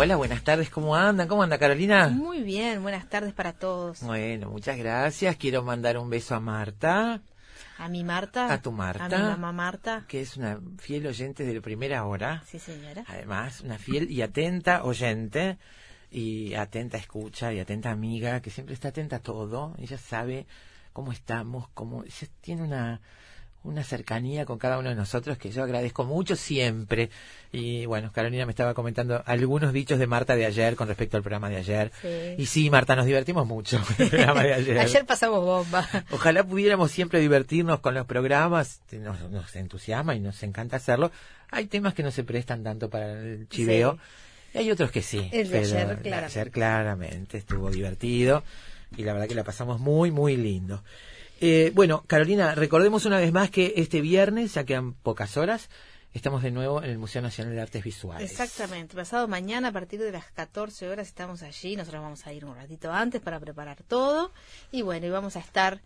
Hola, buenas tardes, ¿cómo andan? ¿Cómo anda Carolina? Muy bien, buenas tardes para todos. Bueno, muchas gracias. Quiero mandar un beso a Marta. A mi Marta. A tu Marta. A mi mamá Marta. Que es una fiel oyente de la primera hora. Sí, señora. Además, una fiel y atenta oyente. Y atenta escucha y atenta amiga, que siempre está atenta a todo. Ella sabe cómo estamos, cómo... Ella tiene una una cercanía con cada uno de nosotros que yo agradezco mucho siempre. Y bueno, Carolina me estaba comentando algunos dichos de Marta de ayer con respecto al programa de ayer. Y sí, Marta, nos divertimos mucho con el programa de ayer. ayer pasamos bomba. Ojalá pudiéramos siempre divertirnos con los programas, nos, entusiasma y nos encanta hacerlo. Hay temas que no se prestan tanto para el chiveo. Y hay otros que sí. El de ayer, claramente. ayer claramente estuvo divertido y la verdad que la pasamos muy, muy lindo. Eh, bueno, Carolina, recordemos una vez más que este viernes, ya quedan pocas horas, estamos de nuevo en el Museo Nacional de Artes Visuales. Exactamente, pasado mañana a partir de las 14 horas estamos allí, nosotros vamos a ir un ratito antes para preparar todo y bueno, y vamos a estar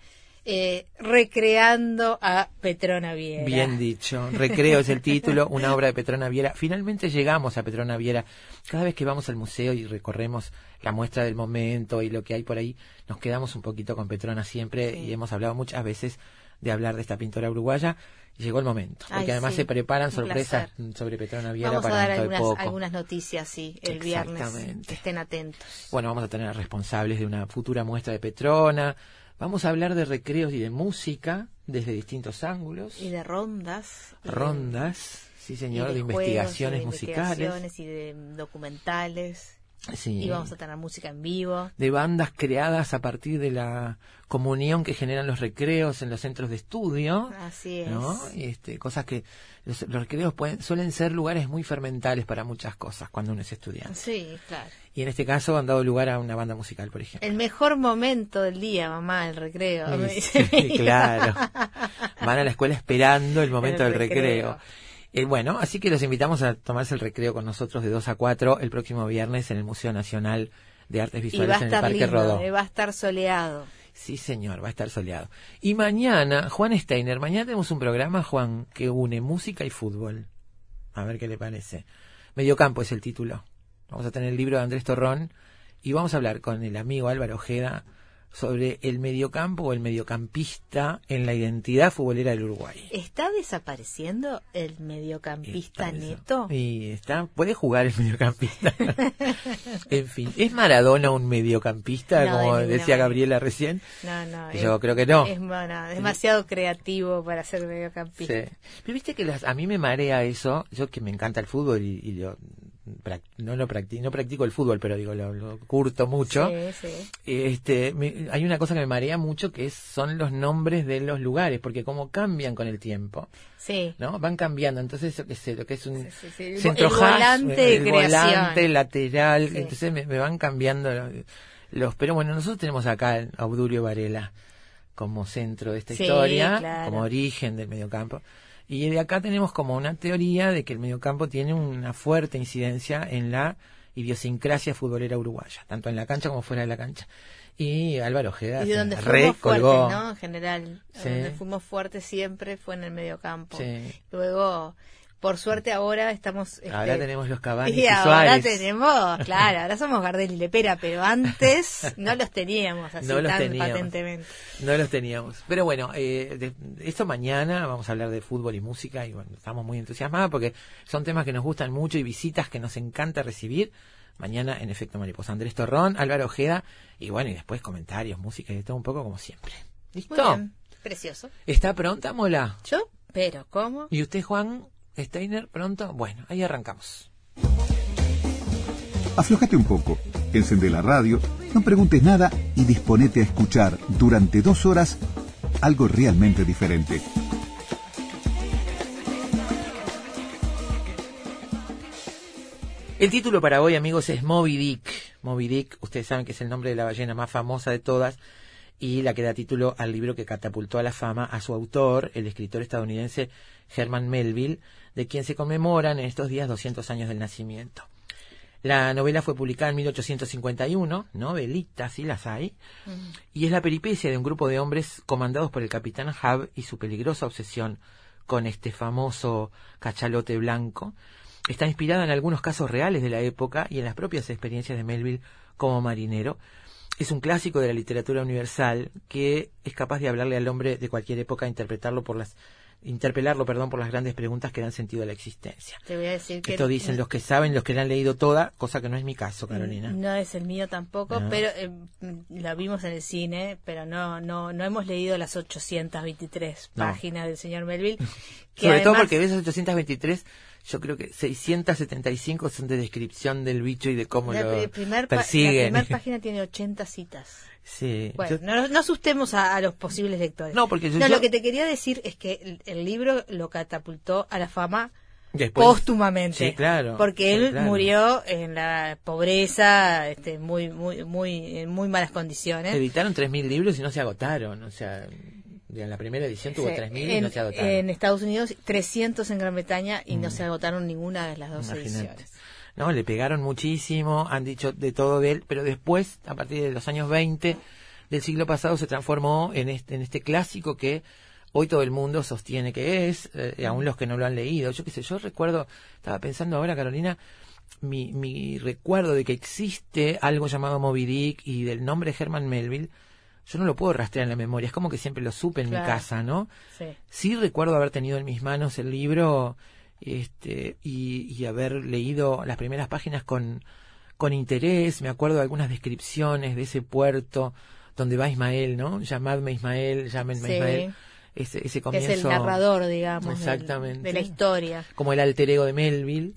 eh, recreando a Petrona Viera. Bien dicho, Recreo es el título, una obra de Petrona Viera. Finalmente llegamos a Petrona Viera. Cada vez que vamos al museo y recorremos la muestra del momento y lo que hay por ahí, nos quedamos un poquito con Petrona siempre y hemos hablado muchas veces de hablar de esta pintora uruguaya. Llegó el momento, porque además se preparan sorpresas sobre Petrona Viera vamos para a dar algunas, poco. algunas noticias, sí, el viernes. Estén atentos. Bueno, vamos a tener responsables de una futura muestra de Petrona Vamos a hablar de recreos y de música desde distintos ángulos. Y de rondas. Rondas, sí señor, de, investigaciones musicales. Investigaciones y de documentales. Y vamos a tener música en vivo. De bandas creadas a partir de la comunión que generan los recreos en los centros de estudio. Así es. Este, cosas que los, recreos pueden, suelen ser lugares muy fermentales para muchas cosas cuando uno es estudiante. Sí, claro. Y en este caso han dado lugar a una banda musical, por ejemplo. El mejor momento del día, mamá, el recreo. Sí, claro. Van a la escuela esperando el momento del recreo. Eh, bueno, así que los invitamos a tomarse el recreo con nosotros de 2 a 4 el próximo viernes en el Museo Nacional de Artes Visuales en el Parque Rodó. Eh, va a estar soleado. Sí, señor, va a estar soleado. Y mañana, Juan Steiner, mañana tenemos un programa, Juan, que une música y fútbol. A ver qué le parece. Mediocampo es el título. Vamos a tener el libro de Andrés Torrón y vamos a hablar con el amigo Álvaro Ojeda sobre el mediocampo o el mediocampista en la identidad futbolera del Uruguay. ¿Está desapareciendo el mediocampista neto? Y está, puede jugar el mediocampista. en fin, ¿es Maradona un mediocampista, como decía Gabriela recién? No, no. Yo creo que no. Es demasiado creativo para ser mediocampista. Sí. Pero viste que a mí me marea eso, yo que me encanta el fútbol y, y yo no lo practico, no practico el fútbol, pero digo, lo, curto mucho. Este, hay una cosa que me marea mucho que son los nombres de los lugares, porque como cambian con el tiempo. Sí. ¿No? Van cambiando. Entonces, lo que sé, lo que es un centro el volante, el volante lateral, entonces me, van cambiando los, pero bueno, nosotros tenemos acá a Audulio Varela como centro de esta historia, como origen del mediocampo. Y de acá tenemos como una teoría de que el mediocampo tiene una fuerte incidencia en la idiosincrasia futbolera uruguaya, tanto en la cancha como fuera de la cancha. Y Álvaro Ojeda y de donde fuimos fuertes, ¿no? En general, donde fuimos fuertes siempre fue en el mediocampo. Sí. Luego por suerte ahora estamos... ahora este, tenemos los caballos y, ahora tenemos, claro, ahora somos Gardel y Lepera, pero antes no los teníamos así tan patentemente. No los teníamos. Pero bueno, eh, esto mañana vamos a hablar de fútbol y música y bueno, estamos muy entusiasmados porque son temas que nos gustan mucho y visitas que nos encanta recibir. Mañana en Efecto Mariposa. Andrés Torrón, Álvaro Ojeda y bueno, y después comentarios, música y todo un poco como siempre. ¿Listo? Precioso. ¿Está pronta, Mola? Yo, pero ¿cómo? ¿Y usted, Juan? Steiner pronto. Bueno, ahí arrancamos. Aflojate un poco, encende la radio, no preguntes nada y disponete a escuchar durante dos horas algo realmente diferente. El título para hoy, amigos, es Moby Dick. Moby Dick, ustedes saben que es el nombre de la ballena más famosa de todas y la que da título al libro que catapultó a la fama a su autor, el escritor estadounidense Herman Melville, de quien se conmemoran en estos días 200 años del nacimiento. La novela fue publicada en 1851, novelitas sí las hay, y es la peripecia de un grupo de hombres comandados por el capitán Hub y su peligrosa obsesión con este famoso cachalote blanco, está inspirada en algunos casos reales de la época y en las propias experiencias de Melville como marinero. Es un clásico de la literatura universal que es capaz de hablarle al hombre de cualquier época, interpretarlo por las interpelarlo, perdón, por las grandes preguntas que dan sentido a la existencia. Te voy a decir que Esto dicen los que saben, los que la han leído toda, cosa que no es mi caso, Carolina. No es el mío tampoco, No. pero eh, la vimos en el cine, pero no no no hemos leído las 823 No. páginas del señor Melville. que Sobre todo además- porque de esas 823, yo creo que 675 son de descripción del bicho y de cómo la, lo pa- la persiguen. primera página tiene 80 citas. Sí. Bueno, Yo- no, no asustemos a, a los posibles lectores. No, porque yo- No, yo- lo que te quería decir es que el, el libro lo catapultó a la fama después- póstumamente. Sí, claro. Porque sí, él claro. murió en la pobreza, este, muy, muy, muy, en muy malas condiciones. Editaron 3.000 libros y no se agotaron. O sea, en la primera edición tuvo Sí, 3.000 y no se agotaron. en Estados Unidos 300 en Gran Bretaña y no se agotaron ninguna de las dos Imagínate. ediciones. No, le pegaron muchísimo, han dicho de todo de él, pero después, a partir de los años 20 del siglo pasado, se transformó en este, en este clásico que hoy todo el mundo sostiene que es, eh, aún los que no lo han leído. Yo qué sé, yo recuerdo, estaba pensando ahora, Carolina, mi, mi recuerdo de que existe algo llamado Moby Dick y del nombre Herman Melville, yo no lo puedo rastrear en la memoria, es como que siempre lo supe en mi casa, ¿no? Sí. Sí recuerdo haber tenido en mis manos el libro este, y, y haber leído las primeras páginas con, con interés. Me acuerdo de algunas descripciones de ese puerto donde va Ismael, ¿no? Llamadme Ismael, llámenme Sí. Ismael. Ese, ese Que es comienzo. el narrador, digamos, del- Exactamente. de la historia. Como el alter ego de Melville,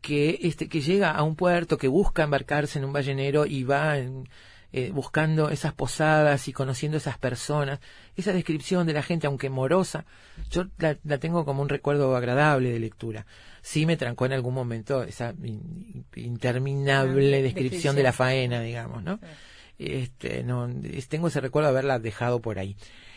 que, este, que llega a un puerto, que busca embarcarse en un ballenero y va en- eh, buscando esas posadas y conociendo esas personas. Esa descripción de la gente, aunque morosa, yo la, la tengo como un recuerdo agradable de lectura. Sí me trancó en algún momento esa in- interminable Ah, descripción de la faena, digamos, ¿no? Este, no, tengo ese recuerdo de haberla dejado por ahí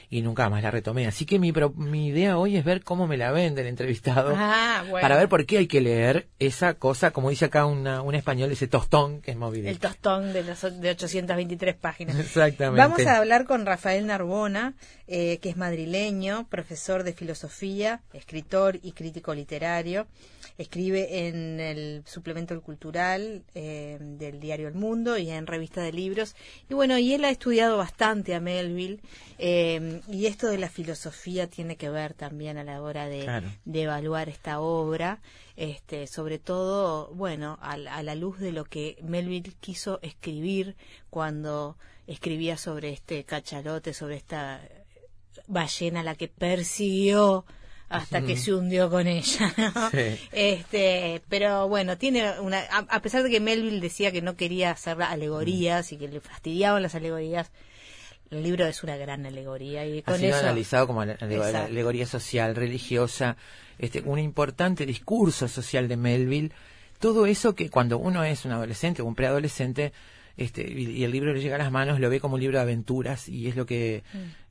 y nunca más la retomé. Así que mi, pro- mi idea hoy es ver cómo me la vende el entrevistado Ah, bueno. para ver por qué hay que leer esa cosa, como dice acá una, un español, ese tostón que es Moby. El tostón de, las, o- de 823 páginas. Exactamente. Vamos a hablar con Rafael Narbona, eh, que es madrileño, profesor de filosofía, escritor y crítico literario. Escribe en el suplemento El cultural eh, del diario El Mundo y en revista de libros. Y bueno, y él ha estudiado bastante a Melville. eh, y esto de la filosofía tiene que ver también a la hora de, Claro. de evaluar esta obra, este, sobre todo, bueno, a, la- a la luz de lo que Melville quiso escribir cuando escribía sobre este cachalote, sobre esta ballena a la que persiguió hasta que se hundió con ella, ¿no? Sí. Este, pero bueno, tiene una, a, a pesar de que Melville decía que no quería hacer alegorías y que le fastidiaban las alegorías, el libro es una gran alegoría y ha con sido eso analizado como ale- ale- Exacto. alegoría social, religiosa, este, un importante discurso social de Melville. Todo eso que cuando uno es un adolescente o un preadolescente, este, y, y el libro le llega a las manos, lo ve como un libro de aventuras y es lo que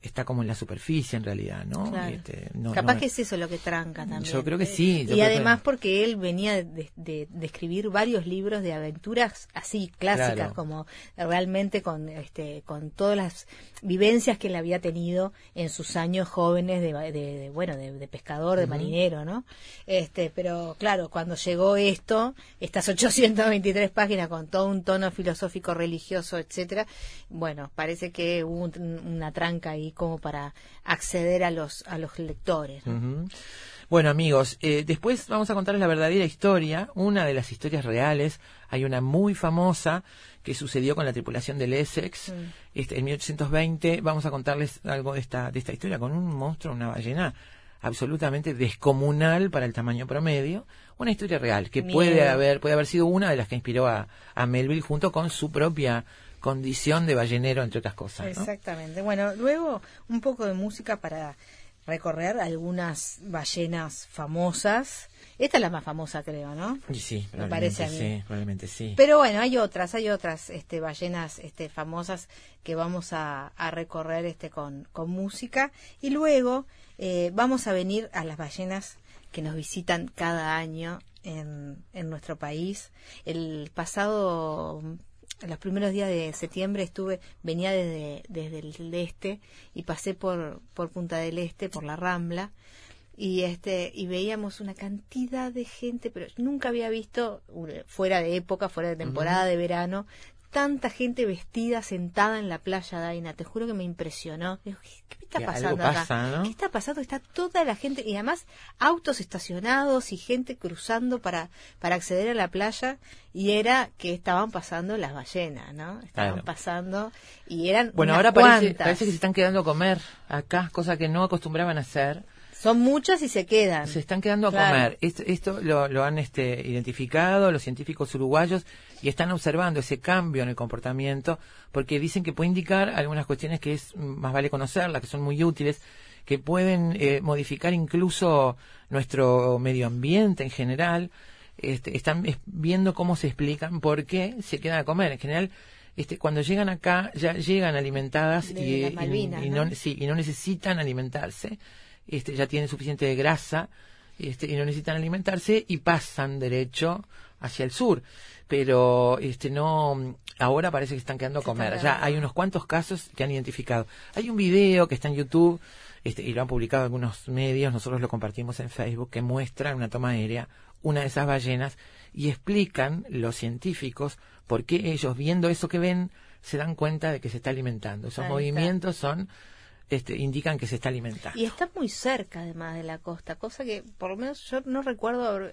está como en la superficie en realidad, ¿no? Claro. Este, no- Capaz no- que es eso lo que tranca también. Yo creo que sí, yo Y que- además porque él venía de, de- de escribir varios libros de aventuras así, clásicas, Claro. como realmente con, este, con todas las vivencias que él había tenido en sus años jóvenes de, de- de, bueno, de, de pescador, de marinero, ¿no? Este, pero claro, cuando llegó esto, estas 823 páginas con todo un tono filosófico, religioso, etcétera, bueno, parece que hubo un- una tranca ahí como para acceder a los, a los lectores. Bueno, amigos, eh, después vamos a contarles la verdadera historia, una de las historias reales. Hay una muy famosa que sucedió con la tripulación del Essex Mm. este, en 1820. Vamos a contarles algo de esta, de esta historia con un monstruo, una ballena absolutamente descomunal para el tamaño promedio. Una historia real que puede haber, puede haber sido una de las que inspiró a, a Melville junto con su propia condición de ballenero, entre otras cosas. ¿no? Exactamente. Bueno, luego un poco de música para recorrer algunas ballenas famosas. Esta es la más famosa, creo, ¿no? Y sí, Me parece a mí. sí, probablemente sí. Pero bueno, hay otras, hay otras este, ballenas este, famosas que vamos a, a recorrer este, con, con música. Y luego eh, vamos a venir a las ballenas que nos visitan cada año en, en nuestro país. El pasado, en los primeros días de septiembre estuve, venía desde, desde el este y pasé por, por Punta del Este, por la Rambla y este y veíamos una cantidad de gente pero nunca había visto fuera de época fuera de temporada de verano tanta gente vestida sentada en la playa, Daina. Te juro que me impresionó. ¿qué, está pasando acá? ¿Qué está pasando? Está toda la gente y además autos estacionados y gente cruzando para, para acceder a la playa y era que estaban pasando las ballenas, ¿no? Estaban pasando y eran Bueno, ahora parece, parece que se están quedando a comer acá, cosa que no acostumbraban a hacer. Son muchas y se quedan. Se están quedando a comer. Esto, lo, han este, identificado los científicos uruguayos y están observando ese cambio en el comportamiento porque dicen que puede indicar algunas cuestiones que es más vale conocerlas, que son muy útiles, que pueden eh, modificar incluso nuestro medio ambiente en general. Este, están viendo cómo se explican por qué se quedan a comer. En general, este, cuando llegan acá ya llegan alimentadas y, no, y no necesitan alimentarse este, ya tienen suficiente de grasa este, y no necesitan alimentarse y pasan derecho hacia el sur. Pero este, no, ahora parece que están quedando a comer. Ya hay unos cuantos casos que han identificado. Hay un video que está en YouTube este, y lo han publicado algunos medios, nosotros lo compartimos en Facebook, que muestra una toma aérea una de esas ballenas y explican los científicos por qué ellos viendo eso que ven se dan cuenta de que se está alimentando. Esos movimientos son este, indican que se está alimentando. Y está muy cerca además de la costa, cosa que por lo menos yo no recuerdo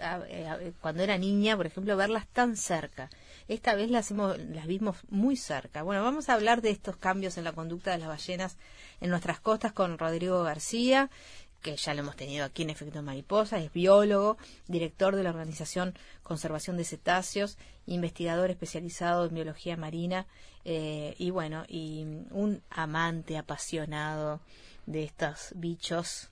cuando era niña, por ejemplo, verlas tan cerca. Esta vez las, hemos, las vimos muy cerca. Bueno, vamos a hablar de estos cambios en la conducta de las ballenas en nuestras costas con Rodrigo García que ya lo hemos tenido aquí en Efecto Mariposa, es biólogo, director de la Organización Conservación de Cetáceos, investigador especializado en biología marina eh, y bueno, y un amante apasionado de estos bichos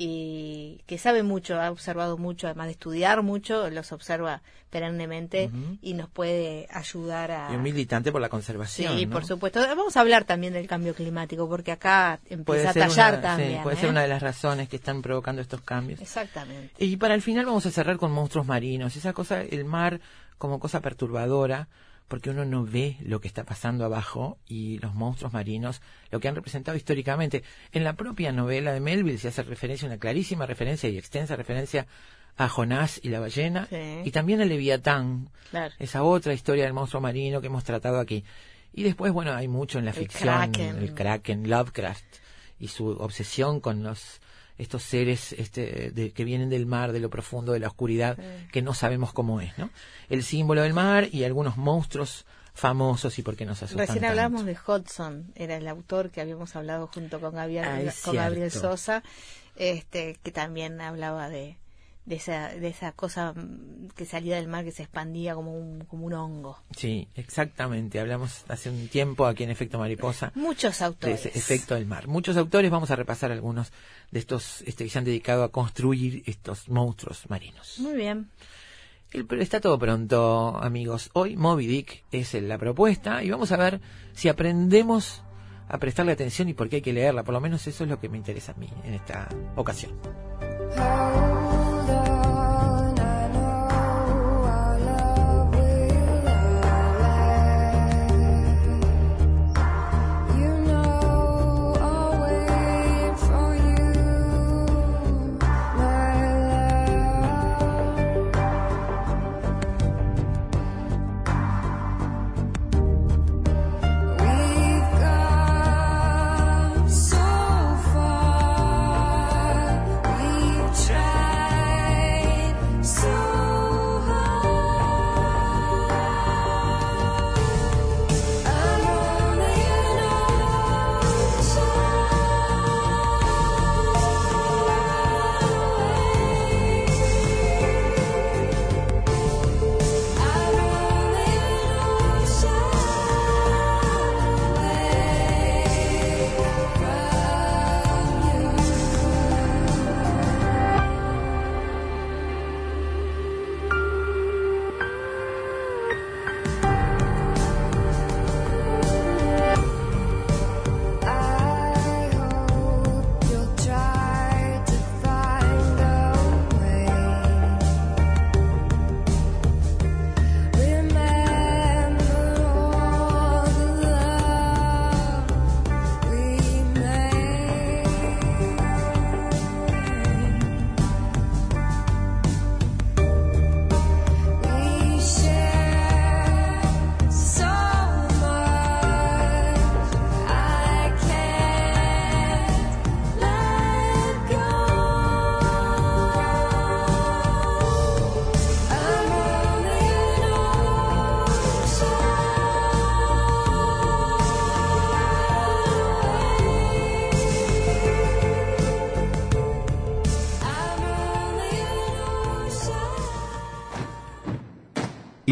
y que sabe mucho, ha observado mucho, además de estudiar mucho, los observa perennemente y nos puede ayudar a... Y un militante por la conservación. Sí, por supuesto. Vamos a hablar también del cambio climático, porque acá empieza a tallar también. puede ser ¿eh? una de las razones que están provocando estos cambios. Exactamente. Y para el final vamos a cerrar con monstruos marinos. Esa cosa, el mar como cosa perturbadora, porque uno no ve lo que está pasando abajo y los monstruos marinos, lo que han representado históricamente. En la propia novela de Melville se hace referencia, una clarísima referencia y extensa referencia a Jonás y la ballena, y también a Leviatán, esa otra historia del monstruo marino que hemos tratado aquí. Y después, bueno, hay mucho en la ficción, el Kraken, Lovecraft, y su obsesión con los estos seres este, de, que vienen del mar, de lo profundo, de la oscuridad, que no sabemos cómo es, ¿no? El símbolo del mar y algunos monstruos famosos y por qué nos asustan Recién hablamos de Hudson, era el autor que habíamos hablado junto con Gabriel, con Gabriel Sosa, este, que también hablaba de, de esa, de esa cosa mm, que salía del mar que se expandía como un, como un hongo. Sí, exactamente. Hablamos hace un tiempo aquí en Efecto Mariposa. Muchos autores. De ese efecto del mar. Muchos autores. Vamos a repasar algunos de estos este, que se han dedicado a construir estos monstruos marinos. Muy bien. pero está todo pronto, amigos. Hoy Moby Dick es la propuesta y vamos a ver si aprendemos a prestarle atención y por qué hay que leerla. Por lo menos eso es lo que me interesa a mí en esta ocasión.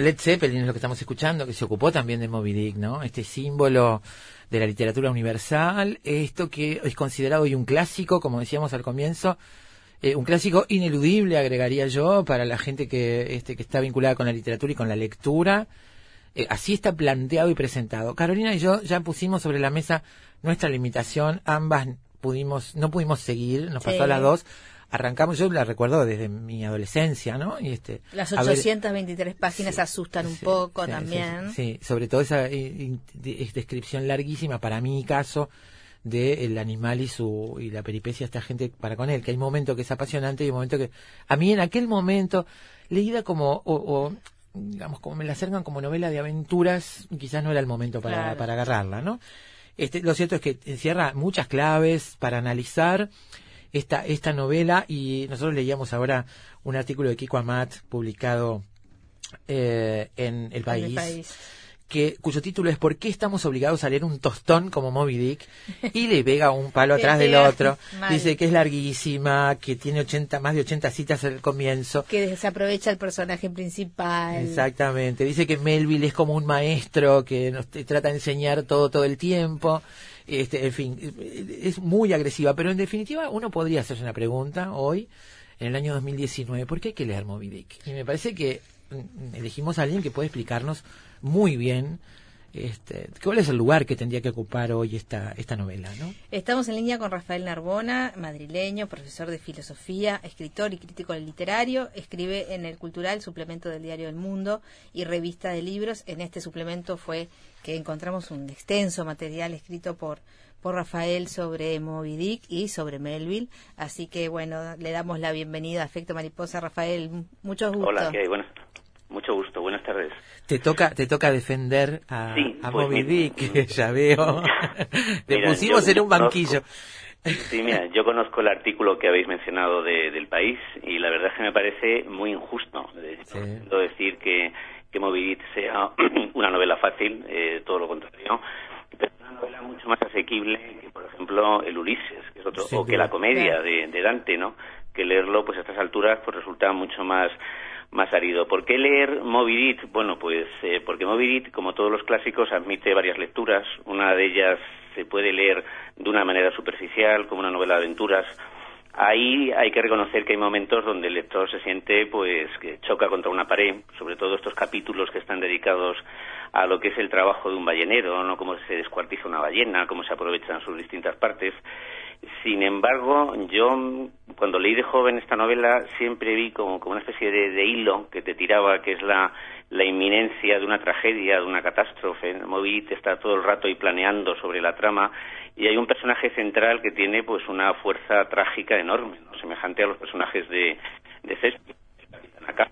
Led Zeppelin es lo que estamos escuchando, que se ocupó también de Moby Dick, ¿no? Este símbolo de la literatura universal, esto que es considerado hoy un clásico, como decíamos al comienzo, eh, un clásico ineludible, agregaría yo, para la gente que, este, que está vinculada con la literatura y con la lectura. Eh, así está planteado y presentado. Carolina y yo ya pusimos sobre la mesa nuestra limitación, ambas pudimos, no pudimos seguir, nos pasó a las dos, arrancamos, yo la recuerdo desde mi adolescencia, ¿no? Y este, Las 823 páginas asustan un poco también. Sí, sobre todo esa descripción larguísima, para mi caso, de el animal y su y la peripecia de esta gente para con él, que hay un momento que es apasionante y un momento que a mí en aquel momento leída como o, digamos como me la acercan como novela de aventuras, quizás no era el momento para, para agarrarla, ¿no? Este, lo cierto es que encierra muchas claves para analizar esta, esta novela y nosotros leíamos ahora un artículo de Kiko Amat publicado eh, en El País. Que, cuyo título es ¿Por qué estamos obligados a leer un tostón como Moby Dick? Y le pega un palo atrás del otro. Dice que es larguísima, que tiene 80, más de 80 citas al comienzo. Que desaprovecha el personaje principal. Exactamente. Dice que Melville es como un maestro que nos trata de enseñar todo todo el tiempo. Este, en fin, es muy agresiva, pero en definitiva uno podría hacerse una pregunta hoy, en el año 2019, ¿por qué hay que leer Moby? Y me parece que mm, elegimos a alguien que puede explicarnos muy bien este, ¿Cuál es el lugar que tendría que ocupar hoy esta, esta novela? ¿no? Estamos en línea con Rafael Narbona, madrileño, profesor de filosofía, escritor y crítico literario. Escribe en el Cultural, suplemento del Diario del Mundo y revista de libros. En este suplemento fue que encontramos un extenso material escrito por, por Rafael sobre Moby Dick y sobre Melville. Así que, bueno, le damos la bienvenida a Afecto Mariposa. Rafael, mucho gusto. Hola, ¿qué hay? Buenas mucho gusto, buenas tardes. Te toca, te toca defender a, a pues Moby Dick, ya veo. Te pusimos en un banquillo. Sí, mira, yo conozco el artículo que habéis mencionado de, del país y la verdad es que me parece muy injusto decir que, que Moby Dick sea una novela fácil, eh, todo lo contrario, pero una novela mucho más asequible que, por ejemplo, el Ulises, que es otro, o que la comedia de, de Dante, ¿no? Que leerlo, pues a estas alturas, pues resulta mucho más más árido. ¿Por qué leer Moby Dick? Bueno, pues eh, porque Moby Dick, como todos los clásicos, admite varias lecturas. Una de ellas se puede leer de una manera superficial, como una novela de aventuras. Ahí hay que reconocer que hay momentos donde el lector se siente, pues, que choca contra una pared, sobre todo estos capítulos que están dedicados a lo que es el trabajo de un ballenero, ¿no? Cómo se descuartiza una ballena, cómo se aprovechan sus distintas partes. Sin embargo, yo cuando leí de joven esta novela siempre vi como, como una especie de, hilo que te tiraba, que es la, la inminencia de una tragedia, de una catástrofe. Moby está todo el rato ahí planeando sobre la trama y hay un personaje central que tiene pues una fuerza trágica enorme, semejante a los personajes de, de acá.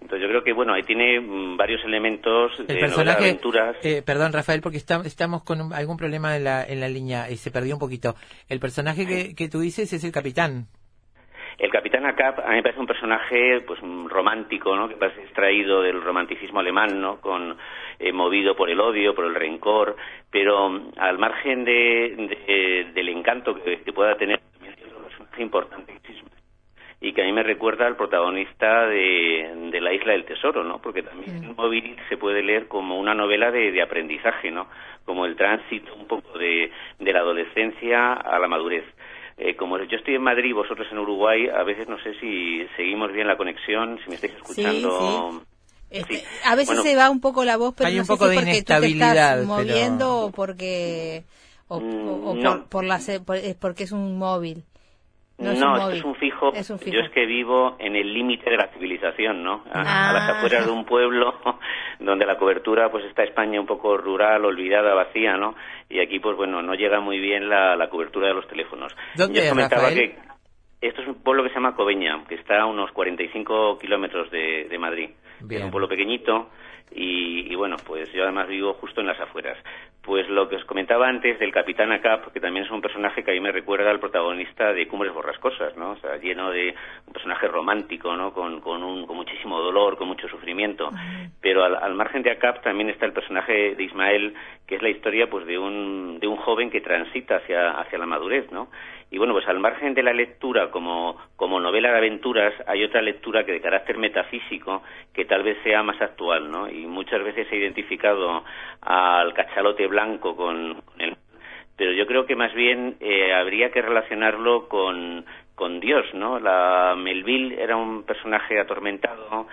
Entonces yo creo que, bueno, ahí tiene mm, varios elementos de aventuras. Eh, perdón, Rafael, porque estamos con algún problema en la, en la línea y se perdió un poquito. El personaje que, que tú dices es el capitán. El capitán Acap a mí me parece un personaje pues romántico, ¿no? Que parece extraído del romanticismo alemán, ¿no? Con eh, movido por el odio, por el rencor, pero mm, al margen de, del encanto que, pueda tener, también es un personaje importante y que a mí me recuerda al protagonista de, de La Isla del Tesoro, ¿no? Porque también Moby se puede leer como una novela de, de, aprendizaje, ¿no? Como el tránsito un poco de, de la adolescencia a la madurez. Eh, como yo estoy en Madrid, vosotros en Uruguay, a veces no sé si seguimos bien la conexión, si me estáis escuchando. Este, a veces se va un poco la voz, pero Hay no un poco sé de si porque tú te estás moviendo o porque o, mm, por, por, la, es porque es un móvil. No, es, un fijo. Yo es que vivo en el límite de la civilización, ¿no? A, las ah. afueras de un pueblo donde la cobertura, pues está España un poco rural, olvidada, vacía, ¿no? Y aquí, pues bueno, no llega muy bien la, la cobertura de los teléfonos. ¿Dónde Yo comentaba que esto es un pueblo que se llama Cobeña, que está a unos 45 kilómetros de, de Madrid. Es un pueblo pequeño y, bueno, pues yo además vivo justo en las afueras. Pues lo que os comentaba antes del Capitán Acap, que también es un personaje que a mí me recuerda al protagonista de Cumbres Borrascosas, ¿no? O sea, lleno de un personaje romántico, ¿no? Con, con, un, con muchísimo dolor, con mucho sufrimiento. Pero al, al, margen de Acap también está el personaje de Ismael, que es la historia pues de un, de un joven que transita hacia, hacia la madurez, ¿no? Y bueno, pues al margen de la lectura como, como novela de aventuras, hay otra lectura que de carácter metafísico que tal vez sea más actual, ¿no? Y muchas veces he identificado al cachalote blanco con, él. Pero yo creo que más bien eh, habría que relacionarlo con, con Dios, ¿no? La Melville era un personaje atormentado,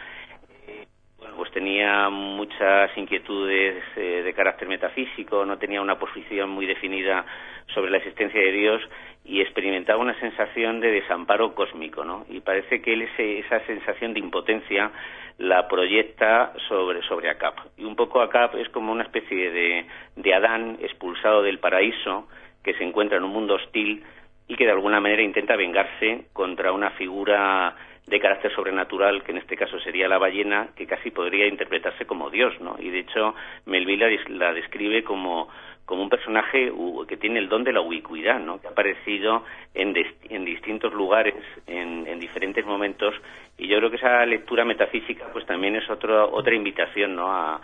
pues tenía muchas inquietudes eh, de carácter metafísico, no tenía una posición muy definida sobre la existencia de Dios y experimentaba una sensación de desamparo cósmico, ¿no? Y parece que él esa sensación de impotencia la proyecta sobre, sobre Acap. Y un poco Acap es como una especie de, de Adán expulsado del paraíso que se encuentra en un mundo hostil y que de alguna manera intenta vengarse contra una figura de carácter sobrenatural, que en este caso sería la ballena, que casi podría interpretarse como Dios, ¿no? Y de hecho, Melville la, describe como, como un personaje que tiene el don de la ubicuidad, ¿no? Que ha aparecido en, en distintos lugares, en, en, diferentes momentos, y yo creo que esa lectura metafísica, pues también es otro, otra invitación, ¿no? A,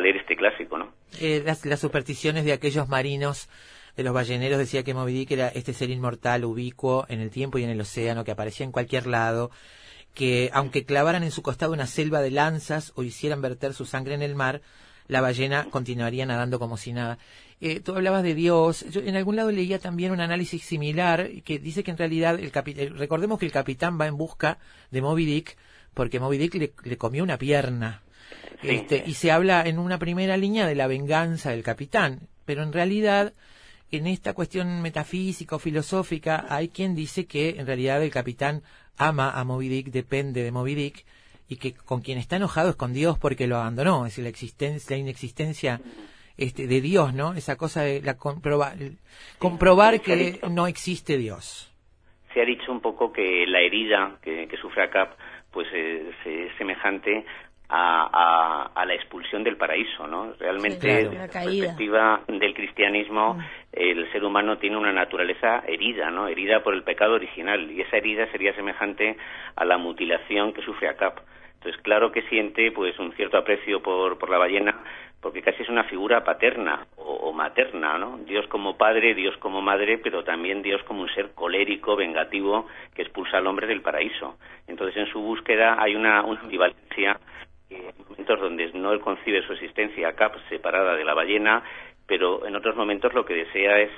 leer este clásico, ¿no? Eh, las, las supersticiones de aquellos marinos de los balleneros decía que Moby Dick era este ser inmortal, ubicuo en el tiempo y en el océano, que aparecía en cualquier lado, que aunque clavaran en su costado una selva de lanzas o hicieran verter su sangre en el mar, la ballena continuaría nadando como si nada. Eh, tú hablabas de Dios. Yo en algún lado leía también un análisis similar que dice que en realidad, el eh, recordemos que el capitán va en busca de Moby Dick porque Moby Dick le, comió una pierna. Este, y se habla en una primera línea de la venganza del capitán, pero en realidad en esta cuestión metafísica o filosófica hay quien dice que en realidad el capitán ama a Moby Dick, depende de Moby Dick, y que con quien está enojado es con Dios porque lo abandonó, es decir, la existencia, la inexistencia este, de Dios, ¿no? Esa cosa de la comprobar que no existe Dios. Se ha dicho un poco que la herida que, sufre Acap pues eh, es semejante a, a, la expulsión del paraíso, ¿no? Realmente, desde la perspectiva del cristianismo, mm. el ser humano tiene una naturaleza herida, ¿no? Herida por el pecado original, y esa herida sería semejante a la mutilación que sufre Acap. Entonces, claro que siente, pues, un cierto aprecio por, por la ballena, porque casi es una figura paterna o, o, materna, ¿no? Dios como padre, Dios como madre, pero también Dios como un ser colérico, vengativo, que expulsa al hombre del paraíso. Entonces, en su búsqueda hay una, una ambivalencia en momentos donde no concibe su existencia cap separada de la ballena, pero en otros momentos lo que desea es,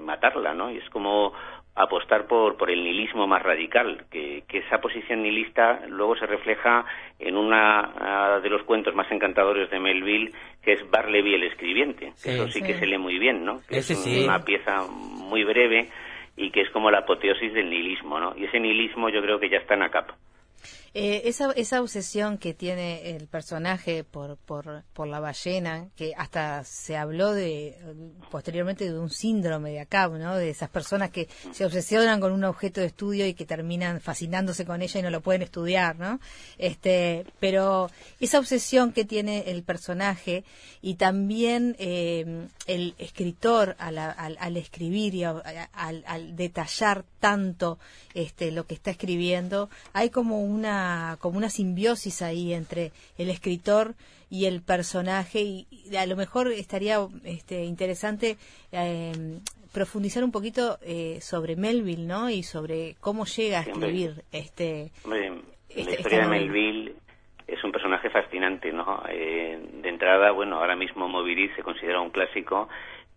matarla, ¿no? Y es como apostar por, por el nihilismo más radical, que, que, esa posición nihilista luego se refleja en uno de los cuentos más encantadores de Melville, que es Barleby el escribiente. Eso sí, que se lee muy bien, ¿no? es una pieza muy breve y que es como la apoteosis del nihilismo, ¿no? Y ese nihilismo yo creo que ya está en ACAP. Eh, esa, esa obsesión que tiene el personaje por, por, la ballena, que hasta se habló de posteriormente de un síndrome de acá, ¿no? De esas personas que se obsesionan con un objeto de estudio y que terminan fascinándose con ella y no lo pueden estudiar, ¿no? Este, pero esa obsesión que tiene el personaje y también eh, el escritor al, al, escribir y al, al detallar tanto este, lo que está escribiendo, hay como una, como una simbiosis ahí entre el escritor y el personaje y, a lo mejor estaría este, interesante eh, profundizar un poquito eh, sobre Melville, ¿no? Y sobre cómo llega a escribir este, la este, historia de Melville es un personaje fascinante, ¿no? Eh, de entrada, bueno, ahora mismo Moviris se considera un clásico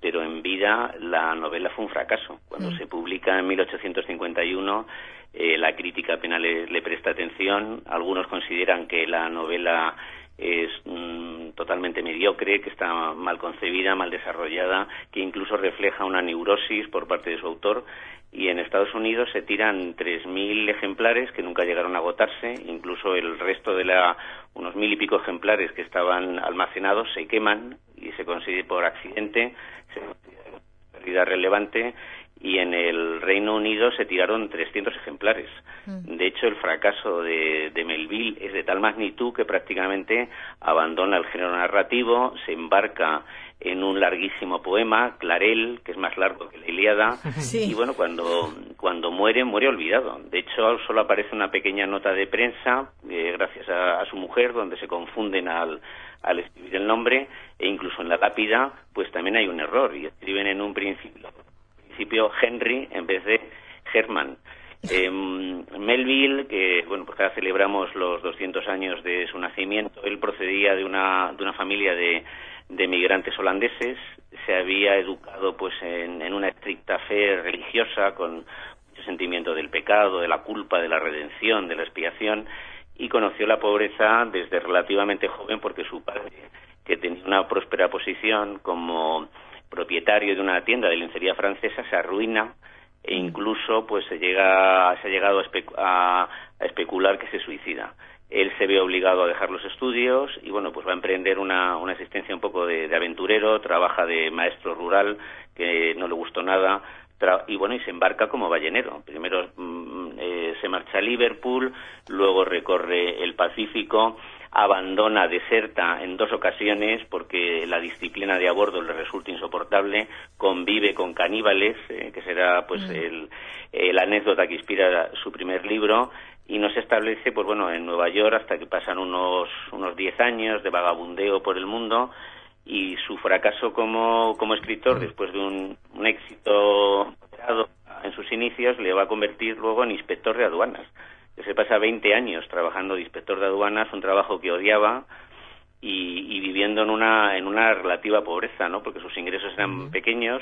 pero en vida la novela fue un fracaso. Cuando mm. se publica en 1851, eh, la crítica apenas le, presta atención. Algunos consideran que la novela es mm, totalmente mediocre, que está mal concebida, mal desarrollada, que incluso refleja una neurosis por parte de su autor. Y en Estados Unidos se tiran 3.000 ejemplares que nunca llegaron a agotarse, incluso el resto de la, unos mil y pico ejemplares que estaban almacenados se queman y se consigue por accidente, se pérdida relevante y en el Reino Unido se tiraron 300 ejemplares. Mm. De hecho, el fracaso de, de, Melville es de tal magnitud que prácticamente abandona el género narrativo, se embarca en un larguísimo poema, Clarel, que es más largo que la Ilíada, y bueno, cuando, cuando muere, muere olvidado. De hecho, solo aparece una pequeña nota de prensa, eh, gracias a, su mujer, donde se confunden al, al escribir el nombre, e incluso en la lápida, pues también hay un error, y escriben en un principio, principio Henry en vez de Herman. Em, Melville, que bueno, pues ahora celebramos los 200 años de su nacimiento, él procedía de una, de una familia de de migrantes holandeses, se había educado pues en, una estricta fe religiosa con mucho sentimiento del pecado, de la culpa, de la redención, de la expiación y conoció la pobreza desde relativamente joven porque su padre, que tenía una próspera posición como propietario de una tienda de lencería francesa, se arruina e incluso pues se llega se ha llegado a especular que se suicida. Él se ve obligado a dejar los estudios y bueno pues va a emprender una, una existencia un poco de, aventurero trabaja de maestro rural que no le gustó nada y bueno y se embarca como ballenero. Primero mm, eh, se marcha a Liverpool luego recorre el Pacífico abandona, deserta en dos ocasiones porque la disciplina de a bordo le resulta insoportable, convive con caníbales, eh, que será pues mm. el, la anécdota que inspira su primer libro, y no se establece, pues bueno, en Nueva York hasta que pasan unos unos 10 años de vagabundeo por el mundo y su fracaso como, como escritor, después de un, un éxito en sus inicios, le va a convertir luego en inspector de aduanas. Que se pasa 20 años trabajando de inspector de aduanas, un trabajo que odiaba y, viviendo en una, en una relativa pobreza, ¿no? Porque sus ingresos eran pequeños,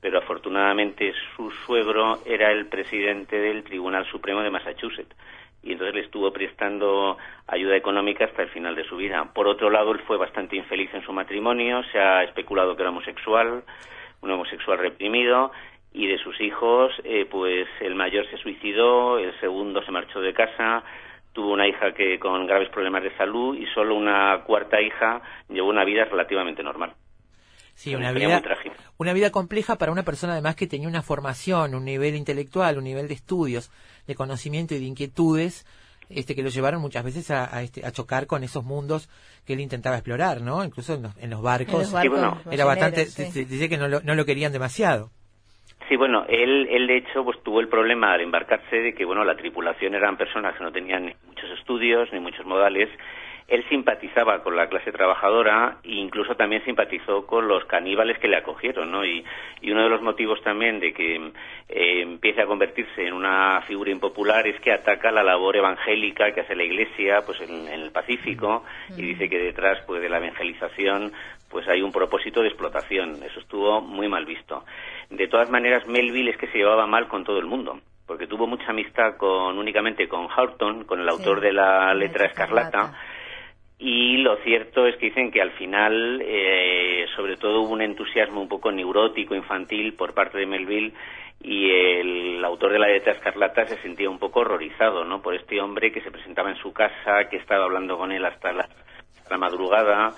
pero afortunadamente su suegro era el presidente del Tribunal Supremo de Massachusetts y entonces le estuvo prestando ayuda económica hasta el final de su vida. Por otro lado, él fue bastante infeliz en su matrimonio, se ha especulado que era homosexual, un homosexual reprimido, y de sus hijos, eh, pues el mayor se suicidó, el segundo se marchó de casa, tuvo una hija que con graves problemas de salud y solo una cuarta hija llevó una vida relativamente normal. Sí, una vida, una vida compleja para una persona además que tenía una formación, un nivel intelectual, un nivel de estudios, de conocimiento y de inquietudes, este que lo llevaron muchas veces a, este, a chocar con esos mundos que él intentaba explorar, ¿no? Incluso en los, barcos. era bastante, dice que no lo, no lo querían demasiado. Sí, bueno, él, él de hecho pues tuvo el problema al embarcarse de que bueno la tripulación eran personas que no tenían muchos estudios ni muchos modales él simpatizaba con la clase trabajadora e incluso también simpatizó con los caníbales que le acogieron, ¿no? Y, uno de los motivos también de que eh, empiece a convertirse en una figura impopular es que ataca la labor evangélica que hace la Iglesia, pues en, el Pacífico y mm. dice que detrás, pues de la evangelización, pues hay un propósito de explotación. Eso estuvo muy mal visto. De todas maneras, Melville es que se llevaba mal con todo el mundo porque tuvo mucha amistad con únicamente con Houghton, con el autor de la letra escarlata y lo cierto es que dicen que al final, eh, sobre todo, hubo un entusiasmo un poco neurótico, infantil, por parte de Melville, y el autor de la letra escarlata se sentía un poco horrorizado, ¿no? Por este hombre que se presentaba en su casa, que estaba hablando con él hasta la, madrugada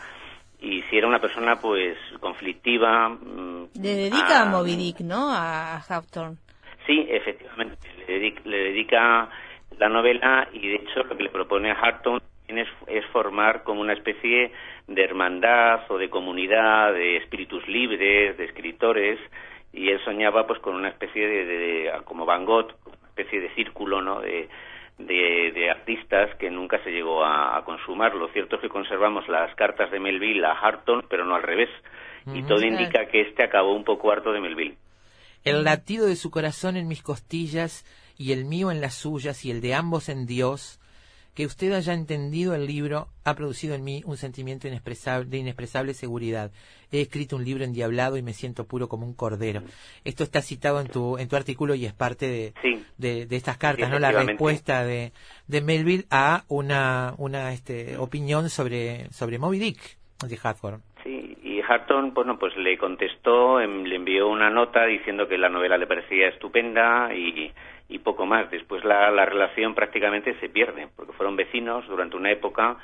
y si era una persona pues conflictiva. Mm, le dedica a, Moby Dick, ¿no? A Hawthorne. Sí, efectivamente, le dedica, la novela y de hecho lo que le propone a Hawthorne es, es, formar como una especie de hermandad o de comunidad de espíritus libres, de escritores, y él soñaba pues con una especie de, como Van Gogh, una especie de círculo, ¿no? De, de, artistas que nunca se llegó a, consumar. Lo cierto es que conservamos las cartas de Melville a Harton, pero no al revés. Y todo indica que este acabó un poco harto de Melville. El latido de su corazón en mis costillas y el mío en las suyas y el de ambos en Dios que usted haya entendido el libro ha producido en mí un sentimiento inexpresable, de inexpresable seguridad. He escrito un libro endiablado y me siento puro como un cordero. Esto está citado en tu, en tu artículo y es parte de, de, estas cartas, ¿no? La respuesta de, de Melville a una, una este, opinión sobre, sobre Moby Dick de Hathorne. Sí, y Harton, bueno, pues le contestó, em, le envió una nota diciendo que la novela le parecía estupenda y y poco más. Después la, la relación prácticamente se pierde, porque fueron vecinos durante una época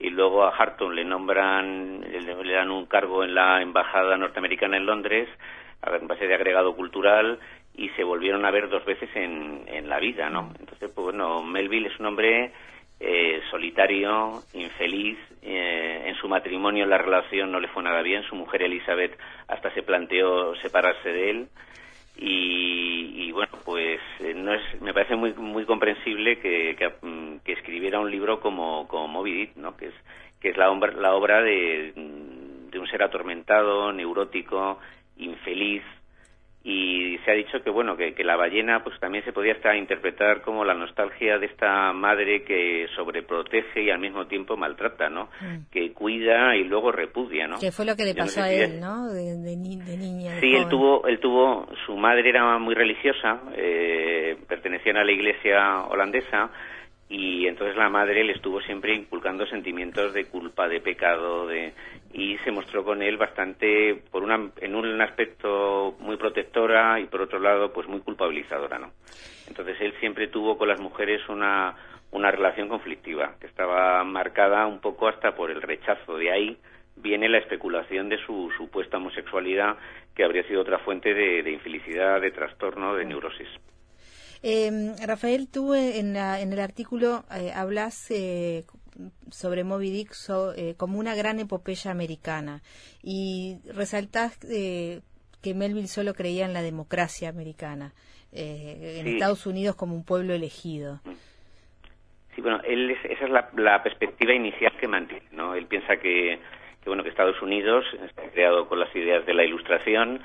y luego a Harton le nombran, le, dan un cargo en la embajada norteamericana en Londres, en base de agregado cultural, y se volvieron a ver dos veces en, en la vida, ¿no? Entonces, pues bueno, Melville es un hombre eh, solitario, infeliz, eh, en su matrimonio la relación no le fue nada bien, su mujer Elizabeth hasta se planteó separarse de él, y, bueno pues eh, no es me parece muy muy comprensible que, mm, que, escribiera un libro como como Moby Dick no que es que es la la obra de, de un ser atormentado neurótico infeliz y se ha dicho que bueno que, que, la ballena pues también se podía hasta interpretar como la nostalgia de esta madre que sobreprotege y al mismo tiempo maltrata no mm. que cuida y luego repudia no que fue lo que le pasó a él no de, de, niña sí él tuvo él tuvo su madre era muy religiosa eh, pertenecían a la iglesia holandesa y entonces la madre le estuvo siempre inculcando sentimientos de culpa, de pecado, de y se mostró con él bastante por una en un aspecto muy protectora y por otro lado pues muy culpabilizadora, ¿no? Entonces él siempre tuvo con las mujeres una una relación conflictiva que estaba marcada un poco hasta por el rechazo de ahí viene la especulación de su supuesta homosexualidad que habría sido otra fuente de, de infelicidad, de trastorno, de neurosis. Eh, Rafael, tú en, en el artículo eh, hablas eh, sobre Moby Dick eh, como una gran epopeya americana y resaltás eh, que Melville solo creía en la democracia americana, en Estados Unidos como un pueblo elegido. Sí, bueno, él esa es la, la, perspectiva inicial que mantiene, ¿no? Él piensa que, que, bueno, que Estados Unidos está creado con las ideas de la Ilustración,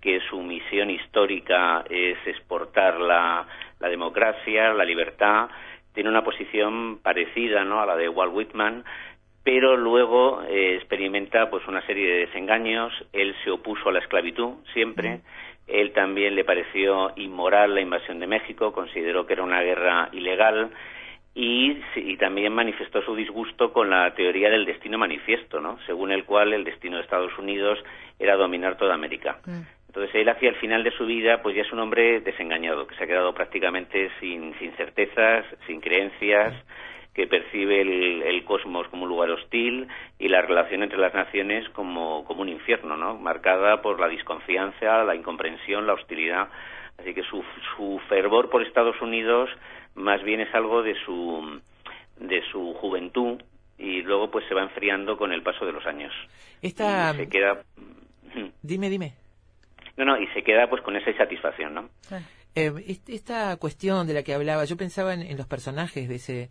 que su misión histórica es exportar la, democracia, la libertad, tiene una posición parecida ¿no? a la de Walt Whitman, pero luego eh, experimenta pues una serie de desengaños. Él se opuso a la esclavitud siempre. Él también le pareció inmoral la invasión de México, consideró que era una guerra ilegal y, y, también manifestó su disgusto con la teoría del destino manifiesto, ¿no? según el cual el destino de Estados Unidos era dominar toda América. Mm. Entonces él hacia el final de su vida pues ya es un hombre desengañado, que se ha quedado prácticamente sin, sin certezas, sin creencias, que percibe el, cosmos como un lugar hostil y la relación entre las naciones como, como un infierno, ¿no? marcada por la desconfianza, la incomprensión, la hostilidad. Así que su, su fervor por Estados Unidos más bien es algo de su, de su juventud y luego pues se va enfriando con el paso de los años. Esta... se queda... Dime, dime. No, no, y se queda pues con esa insatisfacción, ¿no? Eh, esta cuestión de la que hablaba, yo pensaba en, los personajes de ese,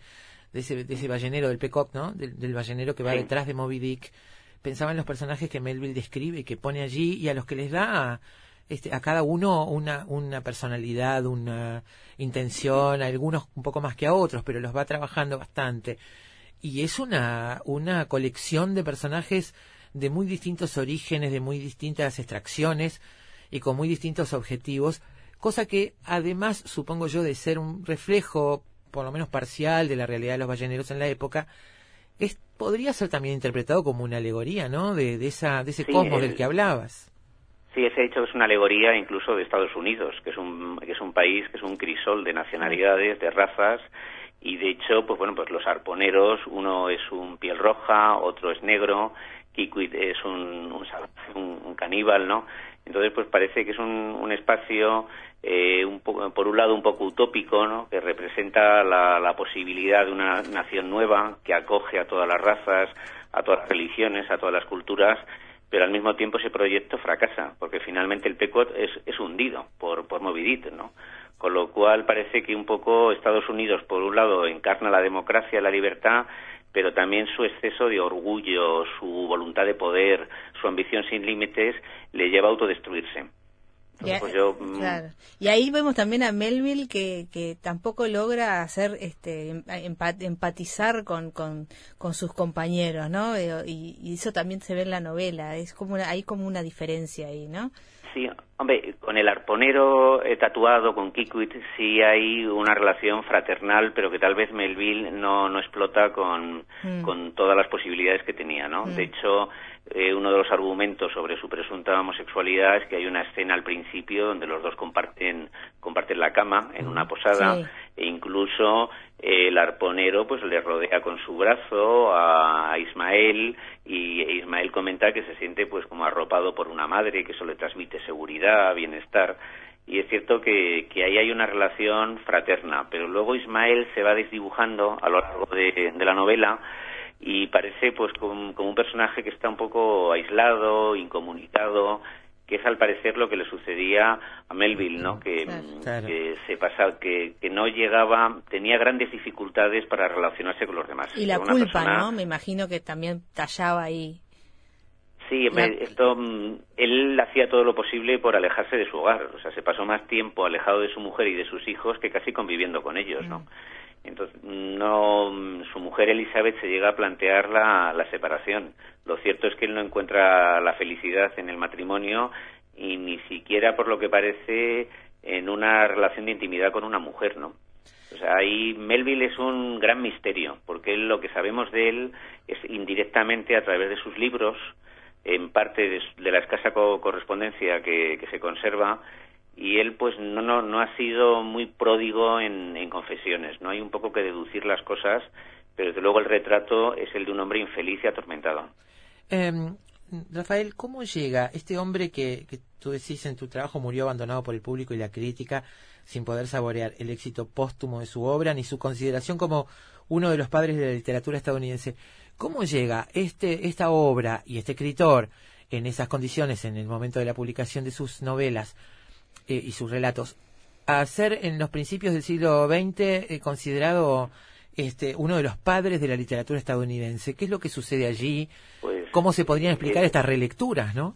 de ese, de ese ballenero, del Peacock, ¿no? Del, ballenero que va detrás de Moby Dick. Pensaba en los personajes que Melville describe y que pone allí y a los que les da a, este, a cada uno una, una personalidad, una intención, algunos un poco más que a otros, pero los va trabajando bastante. Y es una, una colección de personajes de muy distintos orígenes, de muy distintas extracciones, y con muy distintos objetivos, cosa que además, supongo yo, de ser un reflejo, por lo menos parcial, de la realidad de los balleneros en la época, es, podría ser también interpretado como una alegoría, ¿no? De, esa, de ese cosmos del que hablabas. Sí, ese hecho es una alegoría incluso de Estados Unidos, que es un, que es un país que es un crisol de nacionalidades, de razas, y de hecho, pues bueno, pues los arponeros, uno es un piel roja, otro es negro, Kikwit es un, un, caníbal, ¿no? Entonces, pues parece que es un, un espacio, eh, un por un lado, un poco utópico, ¿no? Que representa la, la posibilidad de una nación nueva que acoge a todas las razas, a todas las religiones, a todas las culturas, pero al mismo tiempo ese proyecto fracasa, porque finalmente el PECOT es, es hundido por, por Movidit, ¿no? Con lo cual parece que un poco Estados Unidos, por un lado, encarna la democracia, la libertad, pero también su exceso de orgullo, su voluntad de poder, su ambición sin límites, le lleva a autodestruirse. Pues mm, y, ahí vemos también a Melville que, que tampoco logra hacer este em, empatizar con, con, sus compañeros, ¿no? Eh, y, eso también se ve en la novela, es como hay como una diferencia ahí, ¿no? Sí, hombre, con el arponero eh, tatuado, con Kikwit, sí hay una relación fraternal, pero que tal vez Melville no, no explota con, mm. con todas las posibilidades que tenía, ¿no? Mm. De hecho, eh, uno de los argumentos sobre su presunta homosexualidad es que hay una escena al principio donde los dos comparten comparten la cama en una posada e incluso eh, el arponero pues le rodea con su brazo a, Ismael y Ismael comenta que se siente pues como arropado por una madre que eso le transmite seguridad bienestar. Y es cierto que, que ahí hay una relación fraterna pero luego Ismael se va desdibujando a lo largo de la novela y parece pues como, un personaje que está un poco aislado, incomunicado, que es al parecer lo que le sucedía a Melville, ¿no? Que, se pasaba, que, que, no llegaba, tenía grandes dificultades para relacionarse con los demás. Y la culpa, ¿no? Me imagino que también tallaba ahí. Sí, esto, mm, él hacía todo lo posible por alejarse de su hogar, o sea, se pasó más tiempo alejado de su mujer y de sus hijos que casi conviviendo con ellos, ¿no? Mm. Entonces, no, su mujer Elizabeth se llega a plantear la, separación. Lo cierto es que él no encuentra la felicidad en el matrimonio y ni siquiera, por lo que parece, en una relación de intimidad con una mujer, ¿no? O sea, ahí Melville es un gran misterio, porque lo que sabemos de él es indirectamente a través de sus libros, en parte de, la escasa correspondencia que, que se conserva, y él pues no, no, no ha sido muy pródigo en, confesiones, no hay un poco que deducir las cosas, pero desde luego el retrato es el de un hombre infeliz y atormentado. Em, Rafael, ¿cómo llega este hombre que, que tú decís en tu trabajo murió abandonado por el público y la crítica sin poder saborear el éxito póstumo de su obra ni su consideración como uno de los padres de la literatura estadounidense? ¿Cómo llega este, esta obra y este escritor en esas condiciones en el momento de la publicación de sus novelas eh, y sus relatos, a ser en los principios del siglo XX eh, considerado este, uno de los padres de la literatura estadounidense. ¿Qué es lo que sucede allí? Pues, ¿Cómo se podrían explicar eh, estas relecturas, no?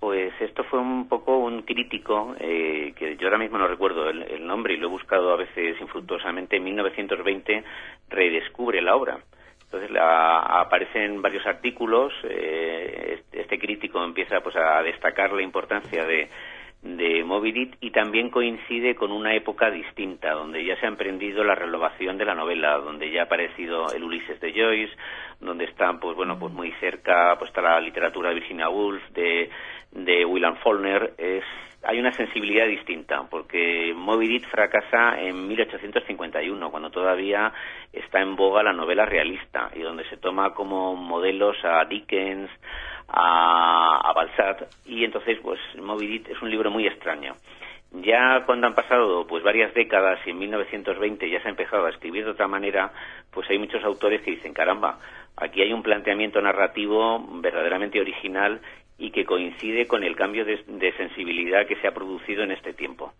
Pues esto fue un poco un crítico, que yo ahora mismo no recuerdo el, nombre y lo he buscado a veces infructuosamente, en 1920 redescubre la obra. Entonces aparecen varios artículos, este, este, crítico empieza pues a destacar la importancia de, de Moby y también coincide con una época distinta, donde ya se ha emprendido la renovación de la novela, donde ya ha aparecido el Ulises de Joyce, donde están, pues bueno, pues muy cerca, pues está la literatura de Virginia Woolf, de, de William Faulkner, es, hay una sensibilidad distinta, porque Moby fracasa en 1851, cuando todavía está en boga la novela realista, y donde se toma como modelos a Dickens, a, a Balzac y entonces pues Moby es un libro muy extraño. Ya cuando han pasado pues varias décadas y en 1920 ya se ha empezado a escribir de otra manera, pues hay muchos autores que dicen, caramba, aquí hay un planteamiento narrativo verdaderamente original y que coincide con el cambio de, sensibilidad que se ha producido en este tiempo.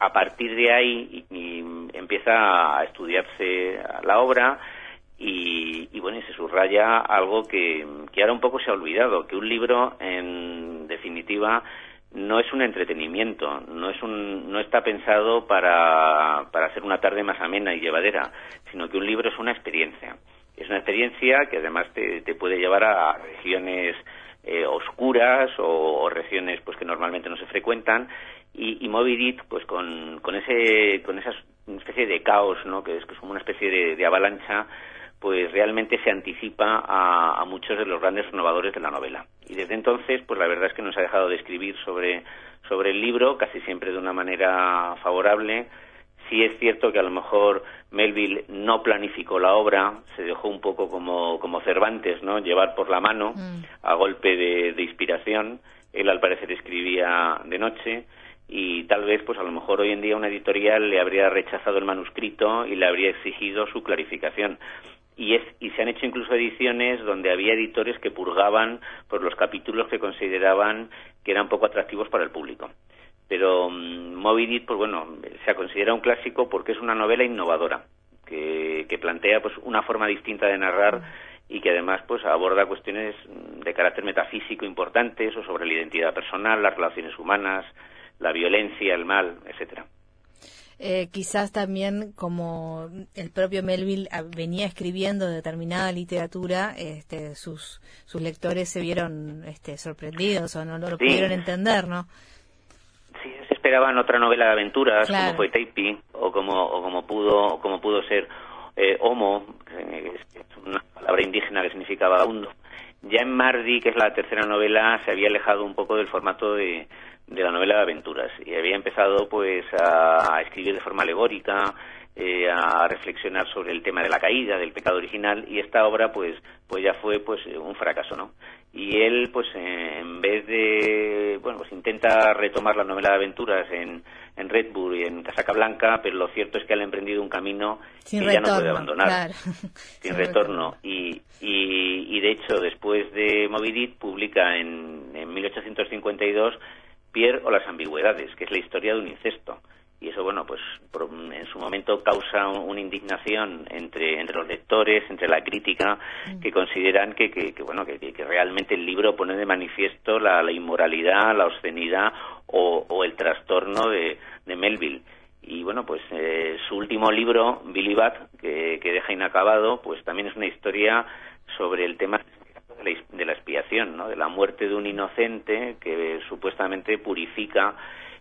A partir de ahí empieza a estudiarse la obra, y, bueno, y se subraya algo que, que ahora un poco se ha olvidado, que un libro, en definitiva, no es un entretenimiento, no, es un, no está pensado para, para hacer una tarde más amena y llevadera, sino que un libro es una experiencia. Es una experiencia que además te, te puede llevar a regiones eh, oscuras o, regiones pues que normalmente no se frecuentan y, y Moby Dick pues con, con ese con esa especie de caos no que es que es como una especie de avalancha pues realmente se anticipa a, a, muchos de los grandes renovadores de la novela. Y desde entonces, pues la verdad es que nos ha dejado de escribir sobre, sobre el libro, casi siempre de una manera favorable. Sí es cierto que a lo mejor Melville no planificó la obra, se dejó un poco como, como Cervantes, ¿no? Llevar por la mano Mm. a golpe de, de inspiración. Él al parecer escribía de noche y tal vez pues a lo mejor hoy en día una editorial le habría rechazado el manuscrito y le habría exigido su clarificación y es y se han hecho incluso ediciones donde había editores que purgaban por los capítulos que consideraban que eran poco atractivos para el público pero mm, Moby Dick pues bueno se considera un clásico porque es una novela innovadora que, que plantea pues una forma distinta de narrar y que además pues aborda cuestiones de carácter metafísico importantes o sobre la identidad personal las relaciones humanas la violencia el mal etcétera Eh, quizás también como el propio Melville ah, venía escribiendo determinada literatura, este, sus, sus lectores se vieron este, sorprendidos o no, no lo Sí. pudieron entender, ¿no? Esperaban otra novela de aventuras Claro. como fue Taipi o como o como pudo o como pudo ser eh, Homo, que es es una palabra indígena que significa vagabundo. Ya en Mardi, que es la tercera novela, se había alejado un poco del formato de, de la novela de aventuras y había empezado pues a, a escribir de forma alegórica, eh, a reflexionar sobre el tema de la caída, del pecado original y esta obra pues pues ya fue pues un fracaso, ¿no? Y él pues eh, en vez de bueno pues intenta retomar la novela de aventuras en en Red Bull y en Casaca Blanca, pero lo cierto es que él ha emprendido un camino Sin que ya no puede abandonar claro. sin retorno y, y, y de hecho después de Moby Dick publica en, en 1852 Pierre o las ambigüedades que es la historia de un incesto y eso bueno pues en su momento causa un- una indignación entre entre los lectores entre la crítica que consideran que, que, que, bueno que, realmente el libro pone de manifiesto la, la inmoralidad la obscenidad o, o el trastorno de, de Melville. Y bueno pues eh, su último libro Billy Bat que, que deja inacabado pues también es una historia sobre el tema de la, is- de la expiación no de la muerte de un inocente que supuestamente purifica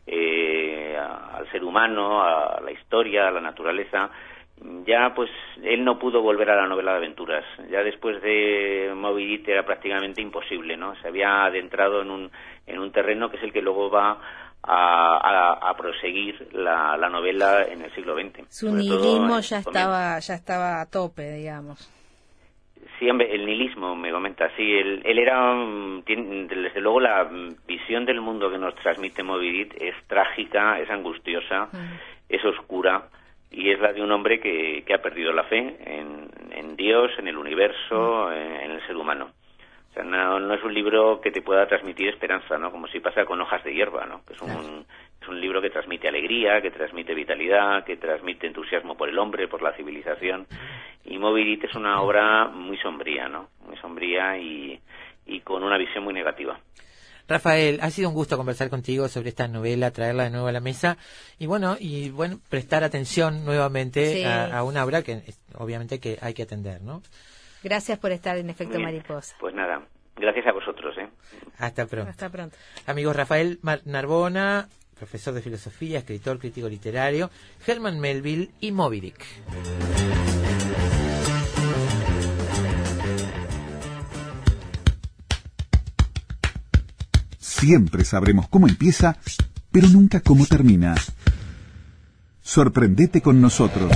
eh, a- al ser humano a la historia a la naturaleza ya pues él no pudo volver a la novela de aventuras. Ya después de Moby Dick era prácticamente imposible no se había adentrado en un en un terreno que es el que luego va a, a- a proseguir la, la novela en el siglo XX Su nihilismo ya estaba, ya estaba a tope, digamos. Sí, hombre, el nihilismo, me comenta. Sí, él, él era, tiene- desde luego, la visión del mundo que nos transmite Moby es trágica, es angustiosa, es oscura y es la de un hombre que, que ha perdido la fe en, en Dios, en el universo, en, en el ser humano. O sea, no, no es un libro que te pueda transmitir esperanza, ¿no? Como si pasa con hojas de hierba, ¿no? Que es un, es un libro que transmite alegría, que transmite vitalidad, que transmite entusiasmo por el hombre, por la civilización. Y Moby Dick es una obra muy sombría, ¿no? Muy sombría y, y con una visión muy negativa. Rafael, ha sido un gusto conversar contigo sobre esta novela, traerla de nuevo a la mesa y bueno, y bueno, prestar atención nuevamente Sí. a, a una obra que obviamente que hay que atender, ¿no? Gracias por estar en Efecto. Mariposa. Pues nada, gracias a vosotros, ¿eh? Hasta pronto. Hasta pronto. Amigos, Rafael Mar- Narbona, profesor de filosofía, escritor, crítico literario, Herman Melville y Moby Dick. Siempre sabremos cómo empieza, pero nunca cómo termina. Sorprendete con nosotros.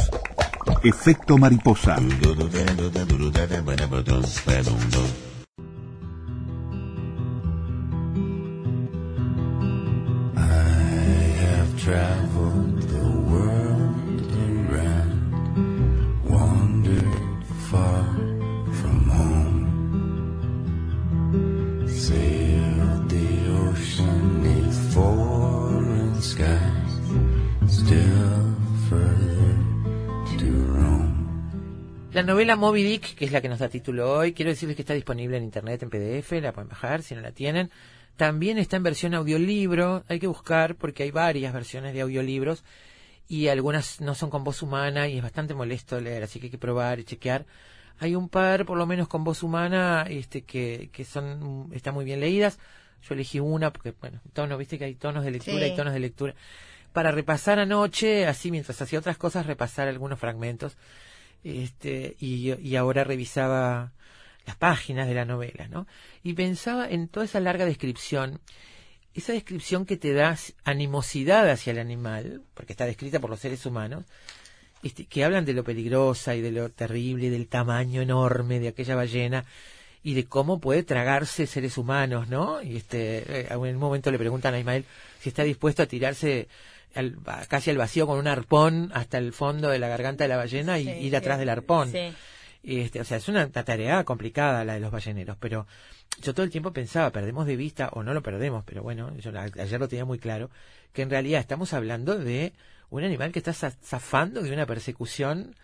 Efecto mariposa. Traveled the world around, wandered far from home, sailed the ocean foreign skies. La novela Moby Dick, que es la que nos da título hoy, quiero decirles que está disponible en internet en PDF, la pueden bajar si no la tienen. También está en versión audiolibro, hay que buscar porque hay varias versiones de audiolibros y algunas no son con voz humana y es bastante molesto leer, así que hay que probar y chequear. Hay un par, por lo menos con voz humana, este, que, que son, están muy bien leídas. Yo elegí una porque, bueno, tono, viste que hay tonos de lectura Sí. y tonos de lectura. Para repasar anoche, así mientras hacía otras cosas, repasar algunos fragmentos este, y, y ahora revisaba las páginas de la novela, ¿no? Y pensaba en toda esa larga descripción, esa descripción que te da animosidad hacia el animal, porque está descrita por los seres humanos, este, que hablan de lo peligrosa y de lo terrible, del tamaño enorme de aquella ballena y de cómo puede tragarse seres humanos, ¿no? Y este, eh, en un momento le preguntan a Ismael si está dispuesto a tirarse al- casi al vacío con un arpón hasta el fondo de la garganta de la ballena y ir atrás del arpón. sí. Este, o sea, es una tarea complicada la de los balleneros, pero yo todo el tiempo pensaba, perdemos de vista, o no lo perdemos, pero bueno, yo la- ayer lo tenía muy claro, que en realidad estamos hablando de un animal que está za- zafando de una persecución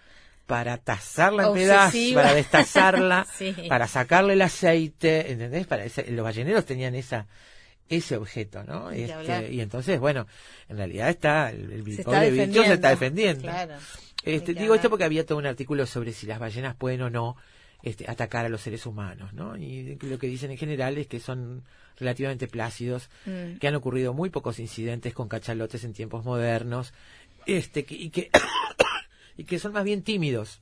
para tazarla en pedazos, para destazarla, Sí. para sacarle el aceite, ¿entendés? Para ese- los balleneros tenían esa ese objeto, ¿no? Este, y entonces, bueno, en realidad está el, el Se está se está defendiendo. defendiendo. Claro. Este, digo esto porque había todo un artículo sobre si las ballenas pueden o no este, atacar a los seres humanos, ¿no? Y lo que dicen en general es que son relativamente plácidos, Mm. que han ocurrido muy pocos incidentes con cachalotes en tiempos modernos, este, que, y que y que son más bien tímidos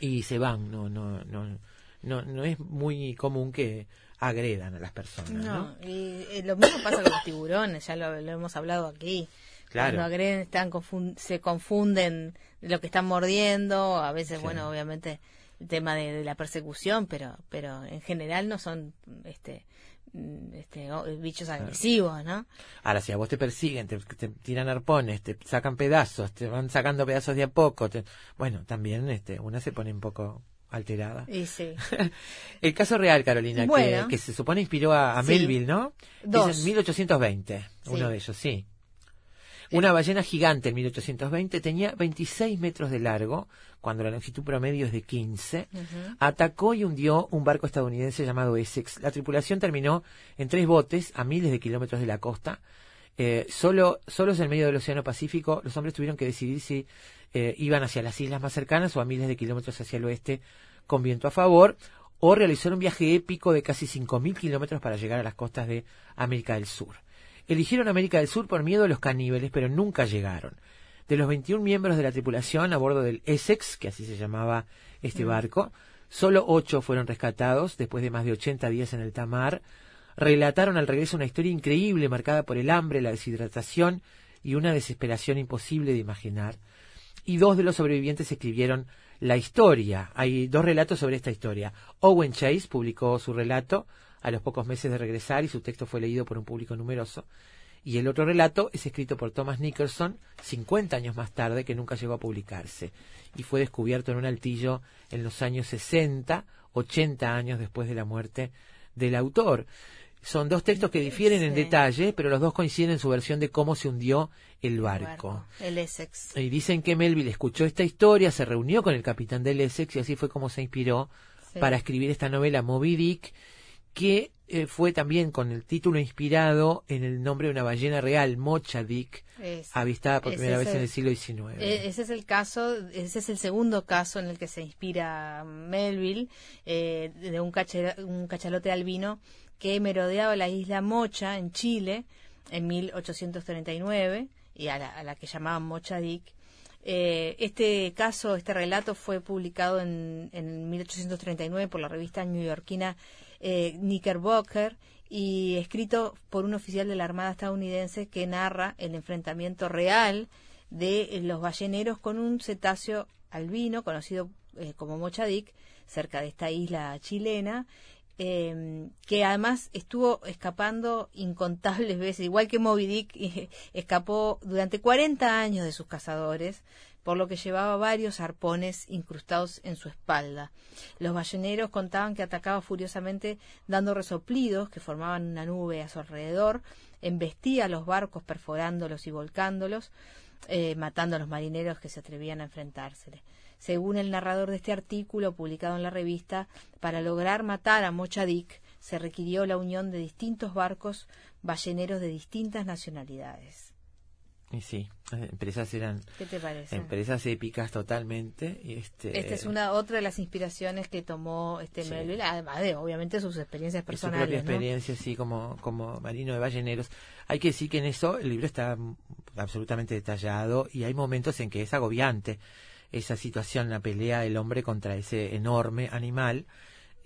y se van, no, no, no, no, no es muy común que agredan a las personas, ¿no? No, y eh, lo mismo pasa con los tiburones, ya lo, lo hemos hablado aquí. Claro. Cuando agreden, están se confunden de lo que están mordiendo, a veces, Sí. bueno, obviamente el tema de, de la persecución, pero pero en general no son este mm, este bichos agresivos, ¿no? Ahora, si a vos te persiguen, te, te tiran arpones, te sacan pedazos, te van sacando pedazos de a poco, te- bueno, también este, una se pone un poco alterada. Y sí. El caso real, Carolina, Bueno. que, que se supone inspiró a, a Sí. Melville, ¿no? Dos. Es en 1820, Sí. uno de ellos, sí. Una ballena gigante en 1820 tenía 26 metros de largo, cuando la longitud promedio es de 15. Ujú. Atacó y hundió un barco estadounidense llamado Essex. La tripulación terminó en tres botes a miles de kilómetros de la costa. Eh, solo, solos en medio del Océano Pacífico, los hombres tuvieron que decidir si eh, iban hacia las islas más cercanas o a miles de kilómetros hacia el oeste con viento a favor, o realizar un viaje épico de casi 5.000 kilómetros para llegar a las costas de América del Sur. Eligieron América del Sur por miedo a los caníbales, pero nunca llegaron. De los 21 miembros de la tripulación a bordo del Essex, que así se llamaba este barco, solo ocho fueron rescatados después de más de 80 días en el Tamar. Relataron al regreso una historia increíble marcada por el hambre, la deshidratación y una desesperación imposible de imaginar. Y dos de los sobrevivientes escribieron la historia. Hay dos relatos sobre esta historia. Owen Chase publicó su relato a los pocos meses de regresar y su texto fue leído por un público numeroso. Y el otro relato es escrito por Thomas Nicholson 50 años más tarde, que nunca llegó a publicarse. Y fue descubierto en un altillo en los años 60, 80 años después de la muerte del autor. Son dos textos que difieren en detalle, pero los dos coinciden en su versión de cómo se hundió el barco. El Essex. Y dicen que Melville escuchó esta historia, se reunió con el capitán del Essex y así fue como se inspiró Sí. para escribir esta novela Moby Dick, que eh, fue también con el título inspirado en el nombre de una ballena real, Mocha Dick, Es- avistada por primera vez en el- siglo XIX. E- Ese es el caso, ese es el segundo caso en el que se inspira Melville, eh, de un, cachalote albino que merodeaba la isla Mocha en Chile en 1839 y a la, a la que llamaban Mocha Dick. Eh, este caso, este relato fue publicado en, en 1839 por la revista neoyorquina eh, Knickerbocker y escrito por un oficial de la Armada estadounidense que narra el enfrentamiento real de eh, los balleneros con un cetáceo albino conocido eh, como mochadic cerca de esta isla chilena eh, que además estuvo escapando incontables veces, igual que Moby Dick, escapó durante 40 años de sus cazadores, por lo que llevaba varios arpones incrustados en su espalda. Los balleneros contaban que atacaba furiosamente dando resoplidos que formaban una nube a su alrededor, embestía los barcos perforándolos y volcándolos, eh, matando a los marineros que se atrevían a enfrentársele. Según el narrador de este artículo publicado en la revista, para lograr matar a Mocha Dick se requirió la unión de distintos barcos balleneros de distintas nacionalidades. Y sí, las empresas eran ¿Qué te parece? empresas épicas totalmente. y Este, Esta es una otra de las inspiraciones que tomó este Sí. Melville, además de obviamente sus experiencias de su personales. propia ¿no? experiencia, sí, como, como marino de balleneros. Hay que decir que en eso el libro está absolutamente detallado y hay momentos en que es agobiante. esa situación, la pelea del hombre contra ese enorme animal,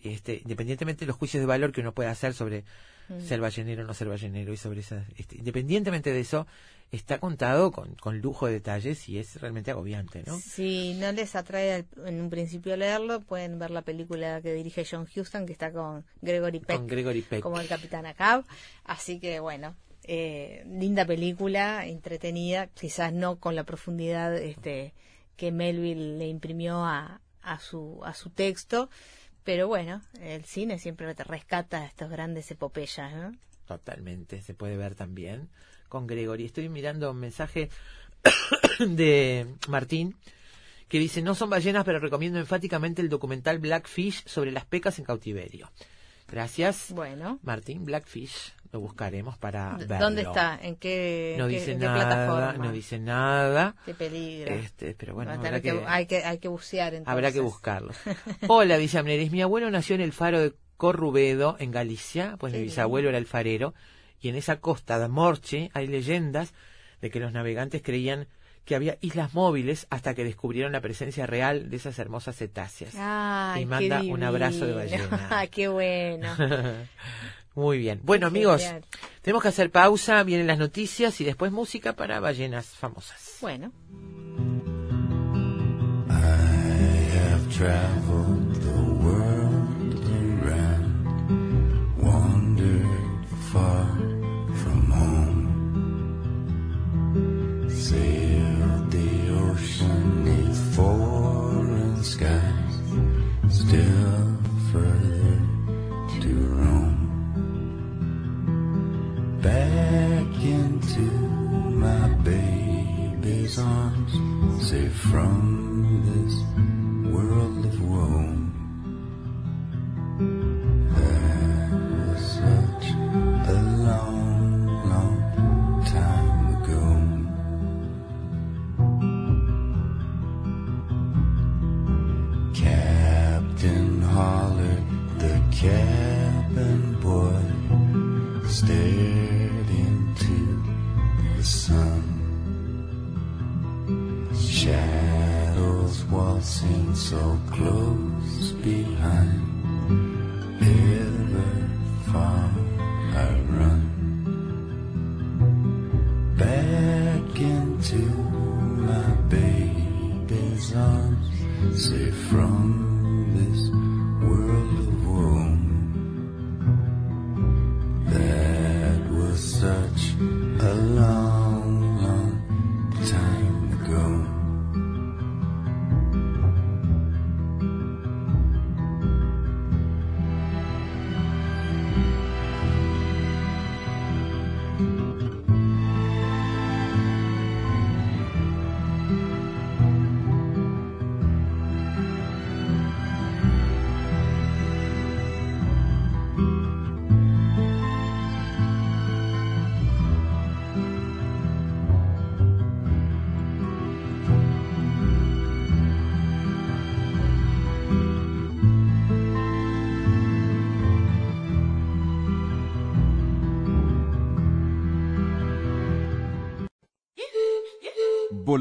este, independientemente de los juicios de valor que uno pueda hacer sobre Mm. ser ballenero o no ser ballenero y sobre esas, este, independientemente de eso, está contado con, con lujo de detalles y es realmente agobiante, ¿no? Si no les atrae al- en un principio leerlo, pueden ver la película que dirige John Huston, que está con Gregory Peck Con Gregory Peck. como el Capitán Acab. Así que bueno, eh, linda película, entretenida, quizás no con la profundidad este, que Melville le imprimió a, a, su, a su texto, pero bueno, el cine siempre te rescata estos grandes epopeyas, ¿no? Totalmente, se puede ver también con Gregory. Estoy mirando un mensaje de Martín que dice, no son ballenas, pero recomiendo enfáticamente el documental Blackfish sobre las pecas en cautiverio. Gracias, Bueno, Martín. Blackfish, lo buscaremos para verlo. ¿dónde está? ¿En qué, No qué- dice en qué nada, plataforma? no dice nada. Qué peligro. Este, pero bueno, habrá que, que- hay, que, hay que bucear entonces. habrá que buscarlo. Hola, dice Amneris. Mi abuelo nació en el faro de Corrubedo, en Galicia, pues mi bisabuelo era el farero, y en esa costa de Morche hay leyendas de que los navegantes creían que había islas móviles hasta que descubrieron la presencia real de esas hermosas cetáceas. Ay, Y qué manda un abrazo de ballena. Ah, qué bueno. Muy bien. Bueno, Qué amigos, genial. tenemos que hacer pausa, vienen las noticias y después música para ballenas famosas. Bueno, I have traveled the world around, wandered far sailed the ocean neath foreign skies, still further to roam. Back into my baby's arms, safe from this world of woe. Shadows so close behind.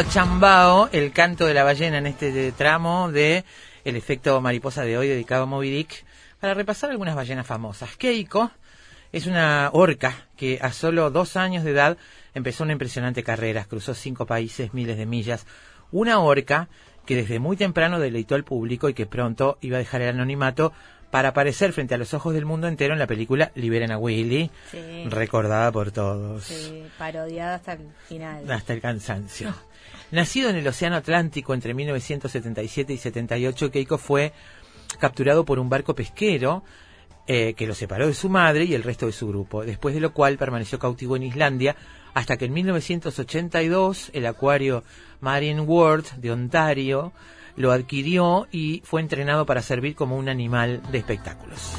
Chambao, el canto de la ballena en este tramo de El efecto mariposa de hoy dedicado a Moby Dick, para repasar algunas ballenas famosas. Keiko es una orca que a solo dos años de edad empezó una impresionante carrera, cruzó cinco países, miles de millas. Una orca que desde muy temprano deleitó al público y que pronto iba a dejar el anonimato para aparecer frente a los ojos del mundo entero en la película Liberen a Willy, Sí. recordada por todos. Sí, parodiada hasta el final. Hasta el cansancio. Nacido en el Océano Atlántico entre 1977 y 78, Keiko fue capturado por un barco pesquero eh, que lo separó de su madre y el resto de su grupo, después de lo cual permaneció cautivo en Islandia hasta que en 1982 el acuario Marine World de Ontario lo adquirió y fue entrenado para servir como un animal de espectáculos.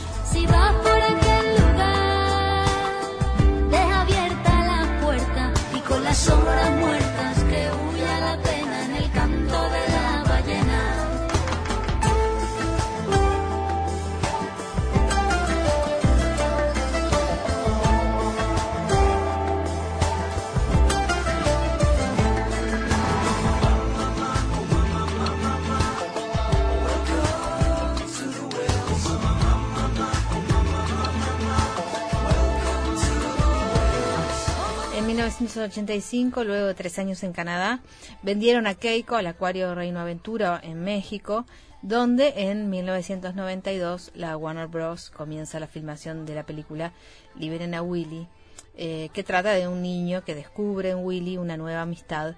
1985, luego de tres años en Canadá, vendieron a Keiko al Acuario Reino Aventura en México, donde en 1992 la Warner Bros. comienza la filmación de la película Liberen a Willy, eh, que trata de un niño que descubre en Willy una nueva amistad,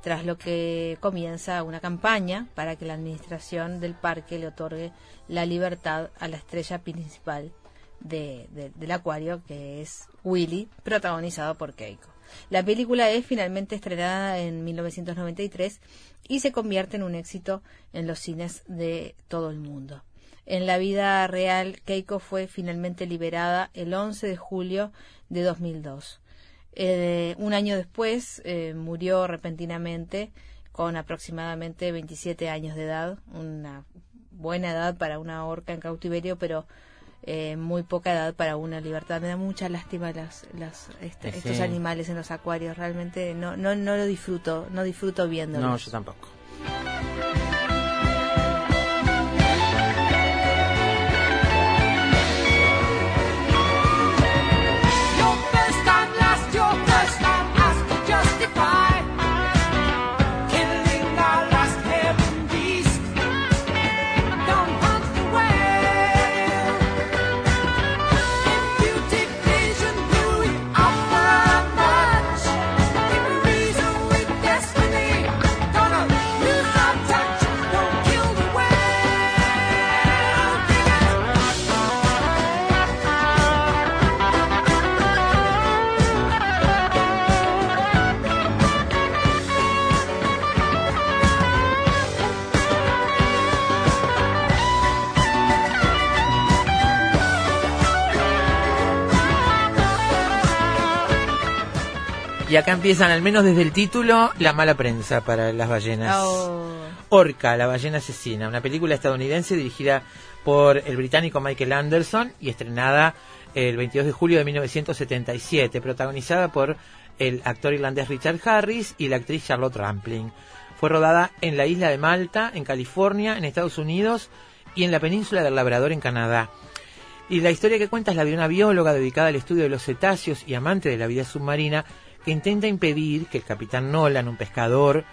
tras lo que comienza una campaña para que la administración del parque le otorgue la libertad a la estrella principal de- de- del acuario, que es Willy, protagonizado por Keiko. La película es finalmente estrenada en 1993 y se convierte en un éxito en los cines de todo el mundo. En la vida real, Keiko fue finalmente liberada el 11 de julio de 2002. Eh, un año después eh, murió repentinamente con aproximadamente 27 años de edad, una buena edad para una orca en cautiverio, pero eh, muy poca edad para una libertad. Me da mucha lástima las, las, este- Sí. estos animales en los acuarios. Realmente no, no, no lo disfruto, no disfruto viéndolos. No, yo tampoco. Y acá empiezan, al menos desde el título, la mala prensa para las ballenas. Oh. Orca, la ballena asesina, una película estadounidense dirigida por el británico Michael Anderson y estrenada el 22 de julio de 1977, protagonizada por el actor irlandés Richard Harris y la actriz Charlotte Rampling. Fue rodada en la isla de Malta, en California, en Estados Unidos y en la península del Labrador, en Canadá. Y la historia que cuenta es la de una bióloga dedicada al estudio de los cetáceos y amante de la vida submarina que intenta impedir que el capitán Nolan, un pescador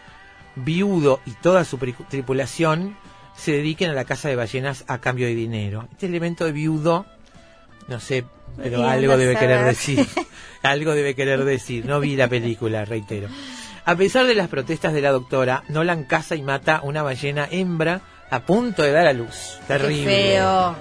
viudo y toda su tripulación se dediquen a la caza de ballenas a cambio de dinero. Este elemento de viudo, no sé, pero algo debe querer decir. algo debe querer decir. No vi la película, reitero. A pesar de las protestas de la doctora, Nolan caza y mata una ballena hembra a punto de dar a luz. Terrible. Qué feo.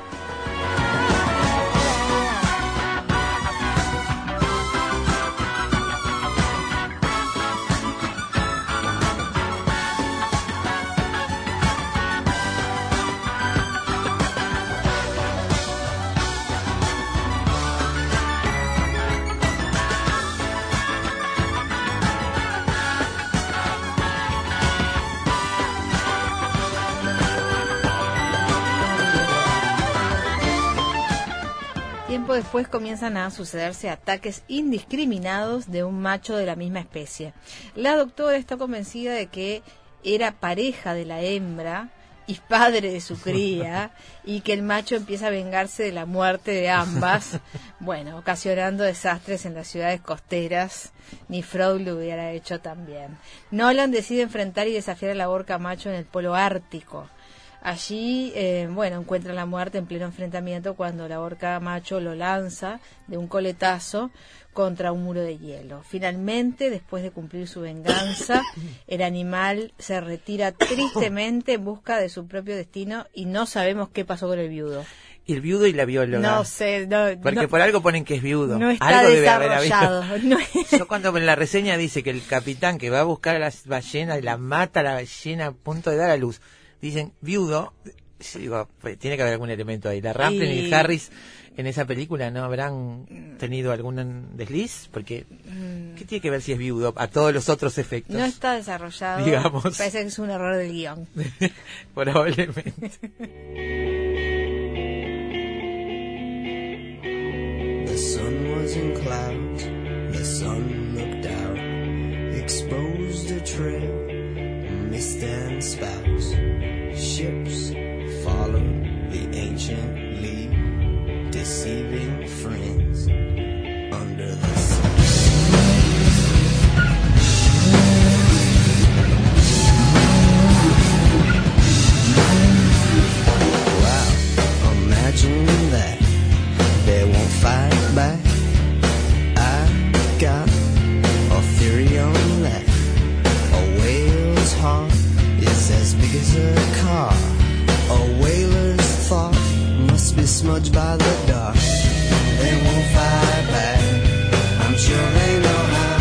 Después comienzan a sucederse ataques indiscriminados de un macho de la misma especie. La doctora está convencida de que era pareja de la hembra y padre de su cría y que el macho empieza a vengarse de la muerte de ambas, bueno, ocasionando desastres en las ciudades costeras. Ni Freud lo hubiera hecho también. Nolan decide enfrentar y desafiar a la orca macho en el polo ártico. Allí, eh, bueno, encuentra la muerte en pleno enfrentamiento cuando la orca macho lo lanza de un coletazo contra un muro de hielo. Finalmente, después de cumplir su venganza, el animal se retira tristemente en busca de su propio destino y no sabemos qué pasó con el viudo. Y el viudo y la bióloga. No sé, no, Porque no- por algo ponen que es viudo. no está algo debe haber habido. desarrollado. No es- Yo cuando en la reseña dice que el capitán que va a buscar a las ballenas y la mata a la ballena a punto de dar a luz, dicen viudo, yo digo, pues, tiene que haber algún elemento ahí. La Rampling y, Y- el Harris en esa película no habrán tenido algún desliz, porque ¿qué tiene que ver si es viudo a todos los otros efectos? Mm. no está desarrollado. Digamos. Parece que es un error del guion. Probablemente. The sun was in clouds, the sun looked out, exposed a trail, mist and spouts. Ships follow the ancient lead, deceiving friends must be smudged by the dark. They won't fight back. I'm sure they know how.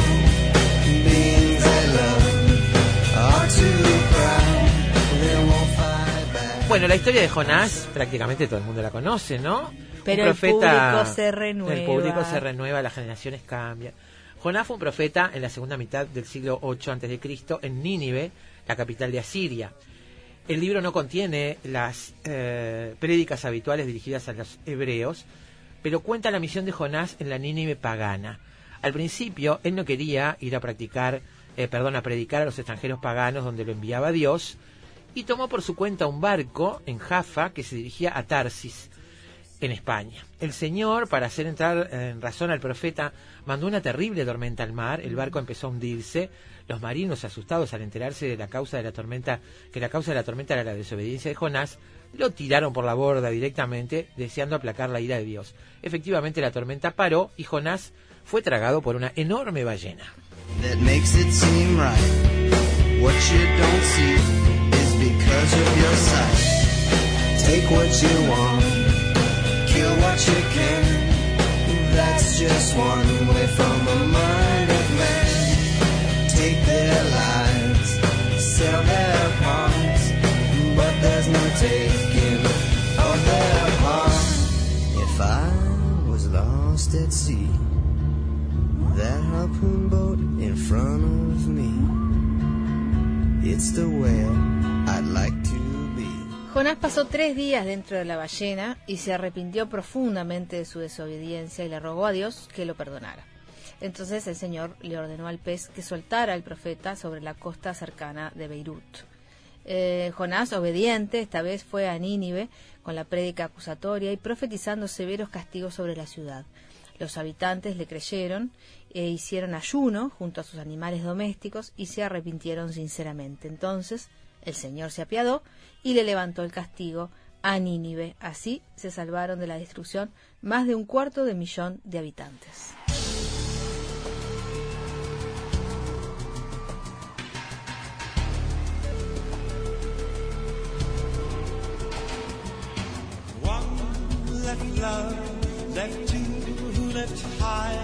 Beings they love are too proud. They won't fight back. Bueno, la historia de Jonás prácticamente todo el mundo la conoce, ¿no? Pero Un el público se renueva. El público se renueva, las generaciones cambian. Jonás fue un profeta en la segunda mitad del siglo 8 antes de Cristo en Nínive, la capital de Asiria. El libro no contiene las eh, prédicas habituales dirigidas a los hebreos, pero cuenta la misión de Jonás en la Nínive pagana. Al principio, él no quería ir a practicar, eh, perdón, a predicar a los extranjeros paganos donde lo enviaba Dios, y tomó por su cuenta un barco en Jaffa que se dirigía a Tarsis, en España. El Señor, para hacer entrar en razón al profeta, mandó una terrible tormenta al mar, el barco empezó a hundirse, los marinos asustados al enterarse de la causa de la tormenta, que la causa de la tormenta era la desobediencia de Jonás, lo tiraron por la borda directamente, deseando aplacar la ira de Dios. Efectivamente la tormenta paró y Jonás fue tragado por una enorme ballena. That's just one way from mind. Jonás pasó tres días dentro de la ballena y se arrepintió profundamente de su desobediencia y le rogó a Dios que lo perdonara. Entonces el Señor le ordenó al pez que soltara al profeta sobre la costa cercana de Beirut. Eh, Jonás, obediente, esta vez fue a Nínive con la prédica acusatoria y profetizando severos castigos sobre la ciudad. Los habitantes le creyeron e hicieron ayuno junto a sus animales domésticos y se arrepintieron sinceramente. Entonces el Señor se apiadó y le levantó el castigo a Nínive. Así se salvaron de la destrucción más de un cuarto de millón de habitantes. Left love, left two, left high.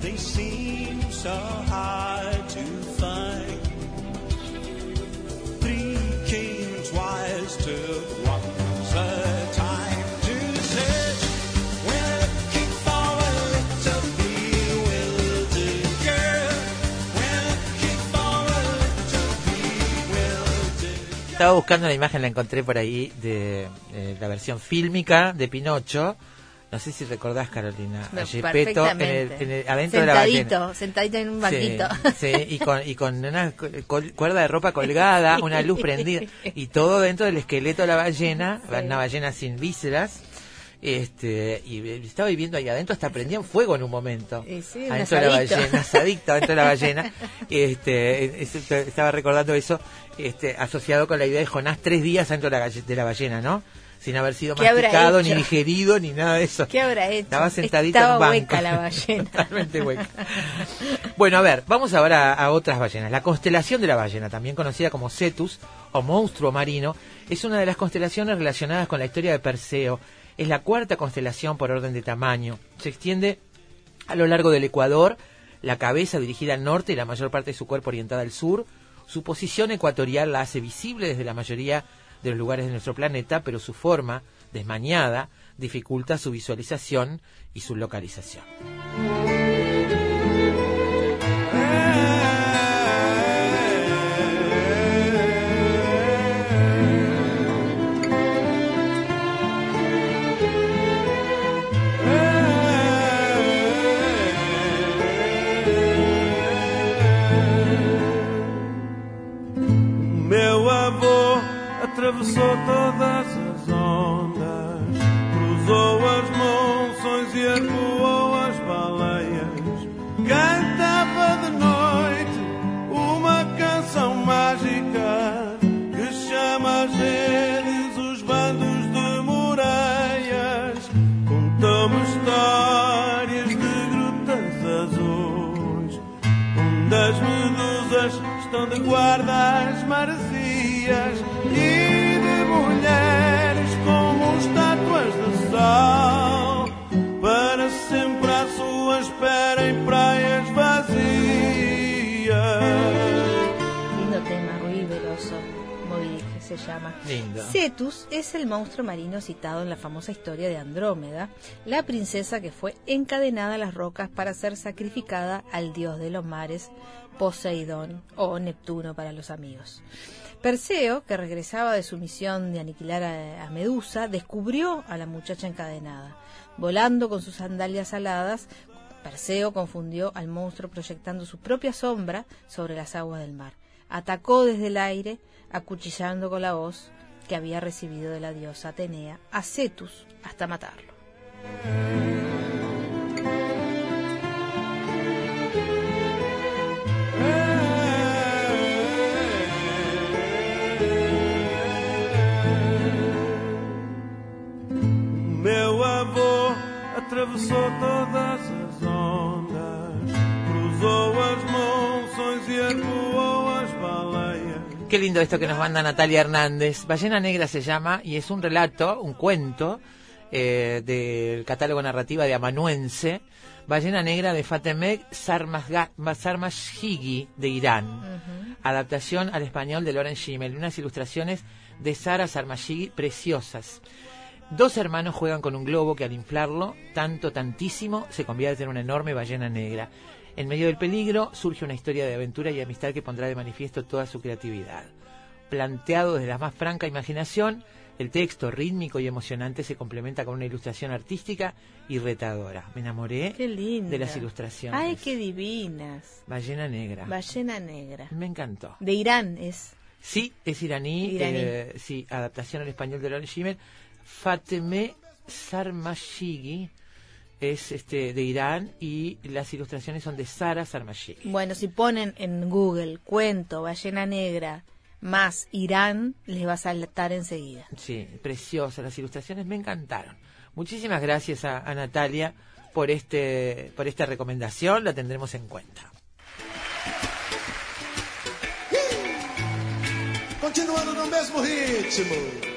They seem so hard to find. Three came twice, took Estaba buscando la imagen, la encontré por ahí, de eh, la versión fílmica de Pinocho, No sé si recordás, Carolina, a Gepetto en el, perfectamente. en el- adentro de la sentadito, ballena. sentadito en un banquito. sí, y con, y con una cuerda de ropa colgada, una luz prendida, y todo dentro del esqueleto de la ballena, Sí. una ballena sin vísceras, este, y estaba viviendo ahí adentro, hasta prendían fuego en un momento. Sí, adentro de la ballena, asadicto adentro de la ballena. Este, es- es- estaba recordando eso, este, asociado con la idea de Jonás tres días adentro de la, galle- de la ballena, ¿no? Sin haber sido ¿Qué habrá masticado, ni digerido, ni nada de eso. ¿Qué habrá hecho? Estaba sentadito Estaba en banco. hueca la ballena. Totalmente hueca. Bueno, a ver, vamos ahora a, a otras ballenas. La constelación de la ballena, también conocida como Cetus o monstruo marino, es una de las constelaciones relacionadas con la historia de Perseo. Es la cuarta constelación por orden de tamaño. Se extiende a lo largo del Ecuador, la cabeza dirigida al norte y la mayor parte de su cuerpo orientada al sur. Su posición ecuatorial la hace visible desde la mayoría de los lugares de nuestro planeta, pero su forma, desmañada, dificulta su visualización y su localización. Atravessou todas as ondas, cruzou as monções e arcoou as baleias. Cantava de noite uma canção mágica que chama as redes, os bandos de moreias. Contou-me histórias de grutas azuis onde as medusas estão de guarda às maresias para sempre à sua espera em praias vazias. Lindo tema, Rui Veloso, Moby Dick se llama. Lindo. Cetus es el monstruo marino citado en la famosa historia de Andrómeda, la princesa que fue encadenada a las rocas para ser sacrificada al dios de los mares, Poseidón o Neptuno para los amigos. Perseo, que regresaba de su misión de aniquilar a, Medusa, descubrió a la muchacha encadenada. Volando con sus sandalias aladas, Perseo confundió al monstruo proyectando su propia sombra sobre las aguas del mar. Atacó desde el aire, acuchillando con la voz que había recibido de la diosa Atenea a Cetus hasta matarlo. Meu avô atravessou todas as ondas, cruzou as monções e arcoou as baleias. Qué lindo esto que nos manda Natalia Hernández. Ballena Negra se llama y es un relato, un cuento eh, del catálogo narrativa de Amanuense. Ballena Negra de Fatemeh Sarmashigi de Irán. Adaptación al español de Loren Schimmel. Unas ilustraciones de Sara Sarmashigi preciosas. Dos hermanos juegan con un globo que al inflarlo tanto, tantísimo, se convierte en una enorme ballena negra. En medio del peligro surge una historia de aventura y amistad que pondrá de manifiesto toda su creatividad. Planteado desde la más franca imaginación, el texto rítmico y emocionante se complementa con una ilustración artística y retadora. Me enamoré de las ilustraciones. Ay, qué divinas. Ballena negra. Ballena negra. Me encantó. De Irán es. Sí, es iraní. Iraní. eh, sí, adaptación al español de Loren Schimmel. Fateme Sarmashigi es este de Irán y las ilustraciones son de Sara Sarmashigi. Bueno, si ponen en Google cuento ballena negra más Irán, les va a saltar enseguida. Sí, preciosas las ilustraciones, me encantaron. Muchísimas gracias a, a Natalia por este por esta recomendación, la tendremos en cuenta. Continuando no mesmo ritmo.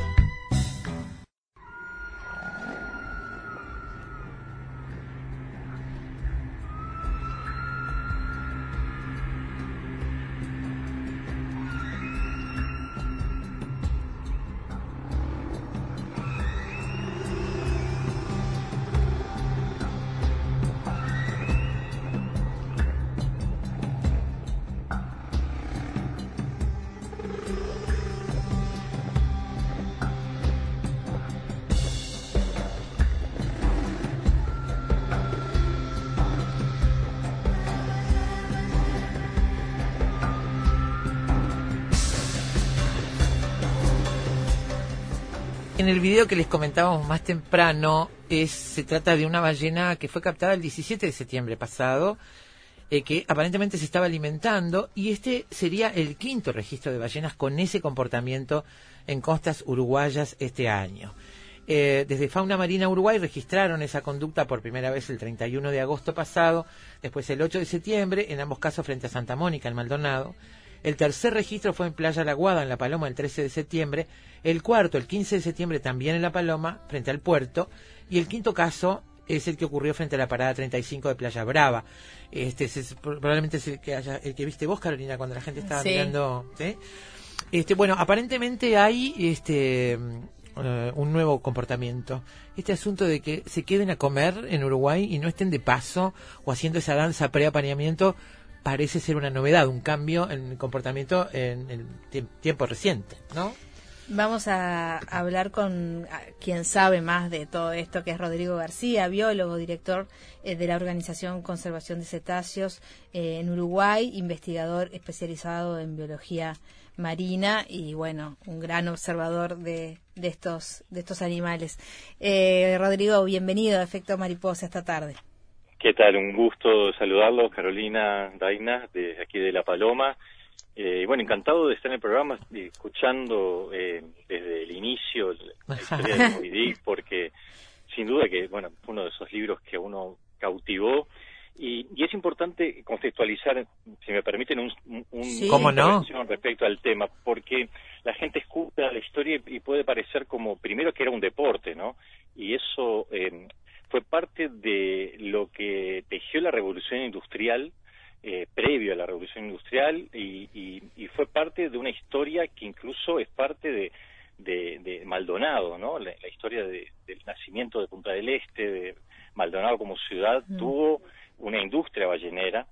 En el video que les comentábamos más temprano, se trata de una ballena que fue captada el 17 de septiembre pasado, eh, que aparentemente se estaba alimentando, y este sería el quinto registro de ballenas con ese comportamiento en costas uruguayas este año. Eh, desde Fauna Marina Uruguay registraron esa conducta por primera vez el 31 de agosto pasado, después el 8 de septiembre, en ambos casos frente a Santa Mónica, en Maldonado. El tercer registro fue en Playa La Guada, en La Paloma, el 13 de septiembre. El cuarto, el 15 de septiembre, también en La Paloma, frente al puerto. Y el quinto caso es el que ocurrió frente a la parada 35 de Playa Brava. Este es, probablemente es el que, haya- el que viste vos, Carolina, cuando la gente estaba Sí. mirando. ¿sí? Este, bueno, aparentemente hay este eh, un nuevo comportamiento. Este asunto de que se queden a comer en Uruguay y no estén de paso o haciendo esa danza pre-apareamiento parece ser una novedad, un cambio en el comportamiento en el tie- tiempo reciente, ¿no? Vamos a hablar con quien sabe más de todo esto, que es Rodrigo García, biólogo, director eh, de la Organización Conservación de Cetáceos eh, en Uruguay, investigador especializado en biología marina y bueno, un gran observador de, de estos de estos animales. Eh, Rodrigo, bienvenido a Efecto Mariposa esta tarde. ¿Qué tal? Un gusto saludarlos, Carolina Daina, de aquí de La Paloma. Eh, bueno, encantado de estar en el programa, eh, escuchando eh, desde el inicio la historia de Moby Dick, porque sin duda que, bueno, fue uno de esos libros que uno cautivó. Y, y es importante contextualizar, si me permiten, un, un, Sí. ¿Cómo no? respecto al tema, porque la gente escucha la historia y puede parecer como, primero, que era un deporte, ¿no? Y eso eh, fue parte de lo que tejió la revolución industrial, eh, previo a la revolución industrial, y, y- y fue parte de una historia que incluso es parte de, de, de Maldonado, ¿no? La, la historia de- del nacimiento de Punta del Este, de Maldonado como ciudad, Mm. tuvo una industria ballenera.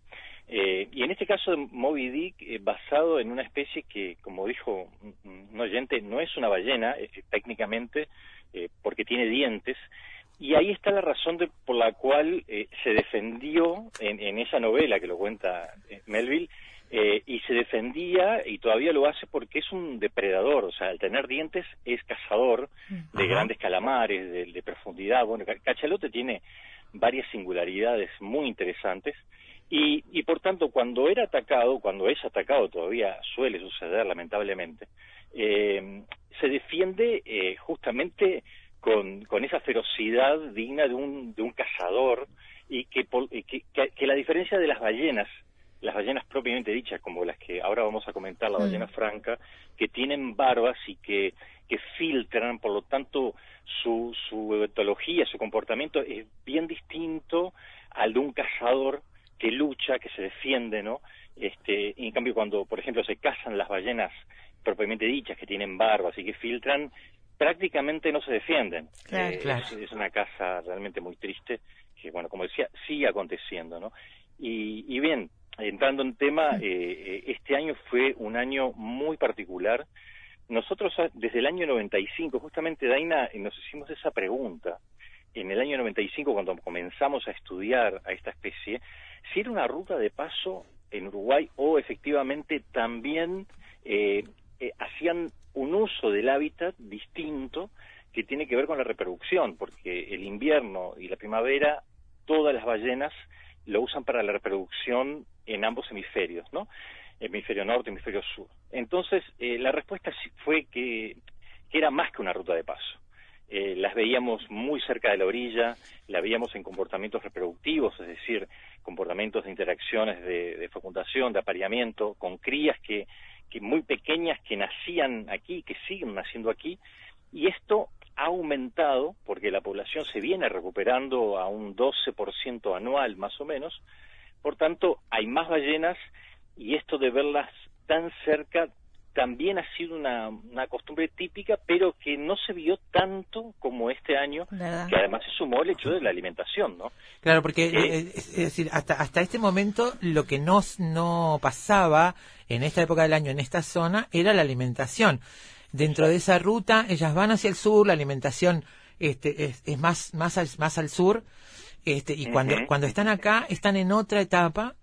eh, y en este caso de Moby Dick, eh, basado en una especie que, como dijo un, un oyente, no es una ballena eh, técnicamente, eh, porque tiene dientes, y ahí está la razón de, por la cual eh, se defendió en, en esa novela que lo cuenta eh, Melville, eh, y se defendía y todavía lo hace porque es un depredador, o sea, al tener dientes es cazador de Ajá. grandes calamares, de, de profundidad. Bueno, Ca- Cachalote tiene varias singularidades muy interesantes y, y por tanto cuando era atacado, cuando es atacado todavía suele suceder lamentablemente, eh, se defiende eh, justamente con, con esa ferocidad digna de un, de un cazador y que, por- y que, que- que la diferencia de las ballenas, las ballenas propiamente dichas, como las que ahora vamos a comentar, la Mm. ballena franca, que tienen barbas y que, que filtran, por lo tanto su, su etología, su comportamiento es bien distinto al de un cazador que lucha, que se defiende, ¿no? Este, y en cambio, cuando, por ejemplo, se cazan las ballenas propiamente dichas, que tienen barbas y que filtran, prácticamente no se defienden. Claro. Eh, Claro. Es, es una caza realmente muy triste, que, bueno, como decía, sigue aconteciendo, ¿no? Y, y bien, entrando en tema, eh, eh, este año fue un año muy particular. Nosotros ah, desde el año 95, justamente Daina, nos hicimos esa pregunta. En el año 95, cuando comenzamos a estudiar a esta especie, si era una ruta de paso en Uruguay o efectivamente también eh, eh, hacían un uso del hábitat distinto que tiene que ver con la reproducción, porque el invierno y la primavera todas las ballenas lo usan para la reproducción en ambos hemisferios, ¿no? Hemisferio norte, hemisferio sur. Entonces, eh, la respuesta fue que, que era más que una ruta de paso. Eh, las veíamos muy cerca de la orilla, la veíamos en comportamientos reproductivos, es decir, comportamientos de interacciones de, de fecundación, de apareamiento, con crías que, que muy pequeñas que nacían aquí, que siguen naciendo aquí, y esto ha aumentado porque la población se viene recuperando a un 12% anual más o menos, por tanto hay más ballenas y esto de verlas tan cerca también ha sido una, una costumbre típica, pero que no se vio tanto como este año, ¿Verdad? que además se sumó el hecho de la alimentación, ¿no? Claro, porque Eh, eh, es, es decir, hasta, hasta este momento lo que no, no pasaba en esta época del año en esta zona era la alimentación. Dentro de esa ruta, ellas van hacia el sur, la alimentación este, es, es más, más, al, más al sur, este, y cuando están acá, están en otra etapa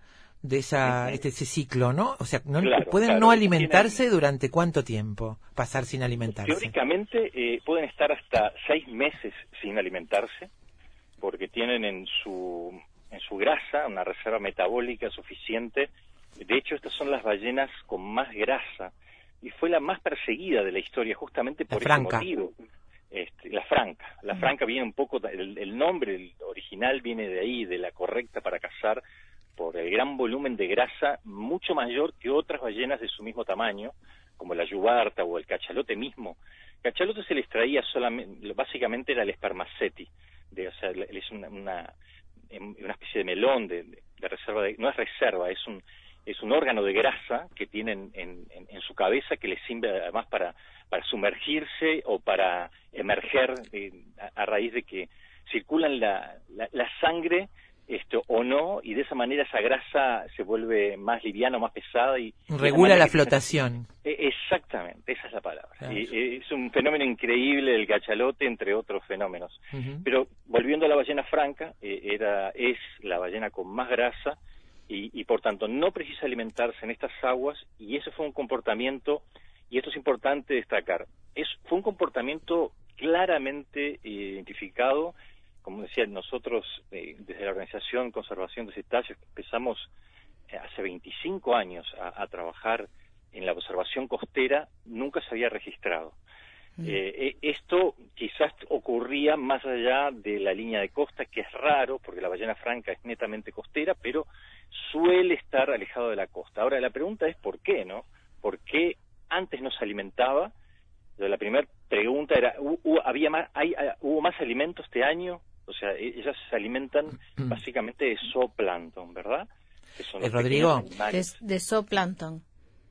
de esa, este, ese ciclo, ¿no? O sea, no, Claro, pueden claro, no tienen- alimentarse durante cuánto tiempo, pasar sin alimentarse. Teóricamente eh, pueden estar hasta seis meses sin alimentarse, porque tienen en su, en su grasa una reserva metabólica suficiente. De hecho, estas son las ballenas con más grasa y fue la más perseguida de la historia justamente por ese motivo. Este, la franca. La franca viene un poco, el, el nombre original viene de ahí, de la correcta para cazar, por el gran volumen de grasa mucho mayor que otras ballenas de su mismo tamaño, como la yubarta o el cachalote mismo. Cachalote se les traía solamente, básicamente era el espermaceti, de, o sea, es una, una, em, una especie de melón de, reserva, de, no es reserva, es un, es un órgano de grasa que tienen en, en, en su cabeza que les sirve además para, para sumergirse o para emerger eh, a, a raíz de que circulan la, la, la sangre esto o no y de esa manera esa grasa se vuelve más liviana o más pesada y Regula la flotación. Eh, Exactamente, esa es la palabra. Claro. Y, eh, es un fenómeno increíble el cachalote, entre otros fenómenos. Pero volviendo a la ballena franca, eh, era es la ballena con más grasa y, y por tanto no precisa alimentarse en estas aguas y ese fue un comportamiento y esto es importante destacar. Es fue un comportamiento claramente eh, identificado, como decía nosotros eh, desde la organización Conservación de Cetáceos empezamos eh, hace 25 años a, a trabajar en la observación costera, nunca se había registrado. Eh, eh, esto quizás ocurría más allá de la línea de costa, que es raro, porque la ballena franca es netamente costera, pero suele estar alejado de la costa. Ahora, la pregunta es por qué, ¿no? ¿Por qué antes no se alimentaba? La primera pregunta era, ¿hu- hu- había más, hay, ¿hubo más alimento este año? O sea, e- ellas se alimentan básicamente de zooplancton, ¿verdad? Que son Eh, los Rodrigo. De, de zooplancton.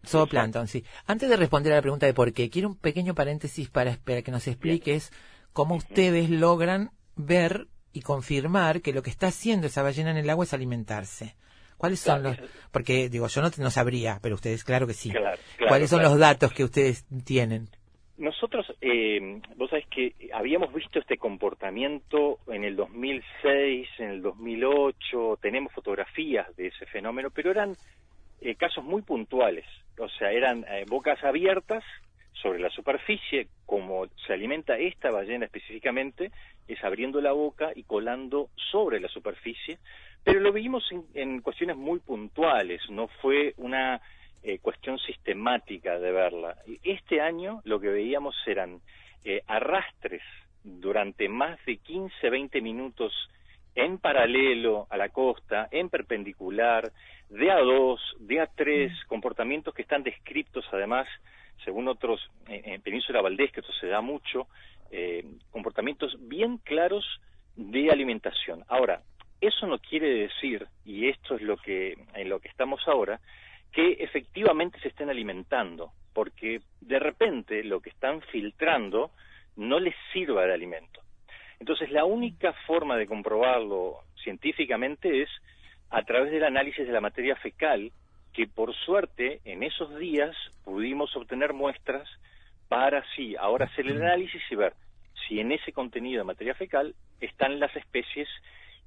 Zooplancton, sí. Antes de responder a la pregunta de por qué, quiero un pequeño paréntesis para, para que nos expliques cómo ustedes logran ver y confirmar que lo que está haciendo esa ballena en el agua es alimentarse. ¿Cuáles son Claro, los...? Porque, digo, yo no, no sabría, pero ustedes claro que sí. Claro, claro, ¿Cuáles son claro. los datos que ustedes tienen? Nosotros, eh, vos sabés que habíamos visto este comportamiento en el 2006, en el 2008, tenemos fotografías de ese fenómeno, pero eran eh, casos muy puntuales, o sea, eran eh, bocas abiertas sobre la superficie, como se alimenta esta ballena específicamente, es abriendo la boca y colando sobre la superficie, pero lo vimos en, en cuestiones muy puntuales, no fue una eh, cuestión sistemática de verla. Este año lo que veíamos eran eh, arrastres durante más de 15, 20 minutos en paralelo a la costa, en perpendicular, de a dos, de a tres, comportamientos que están descritos además, según otros, en, en Península Valdés, que esto se da mucho, eh, comportamientos bien claros de alimentación. Ahora, eso no quiere decir, y esto es lo que en lo que estamos ahora, que efectivamente se estén alimentando, porque de repente lo que están filtrando no les sirva de alimento. Entonces, la única forma de comprobarlo científicamente es a través del análisis de la materia fecal, que por suerte en esos días pudimos obtener muestras para sí, ahora hacer el análisis y ver si en ese contenido de materia fecal están las especies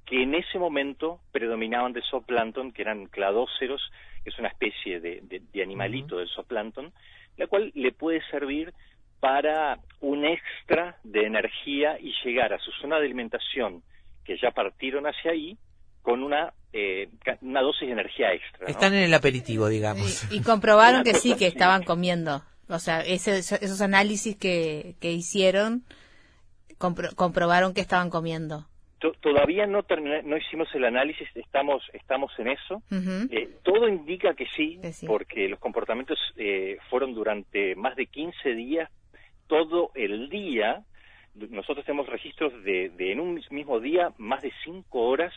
que en ese momento predominaban de zooplancton, que eran cladóceros, que es una especie de, de- de animalito del zooplancton, la cual le puede servir para un extra de energía y llegar a su zona de alimentación, que ya partieron hacia ahí, con una, eh, una dosis de energía extra. ¿no? Están en el aperitivo, digamos. Y comprobaron que sí, que estaban comiendo. O sea, ese- esos análisis que, que hicieron compro- comprobaron que estaban comiendo. To- Todavía no terminé- no hicimos el análisis, estamos estamos en eso. Eh, todo indica que sí, Que sí. porque los comportamientos eh, fueron durante más de 15 días, todo el día. Nosotros tenemos registros de, de en un mismo día más de 5 horas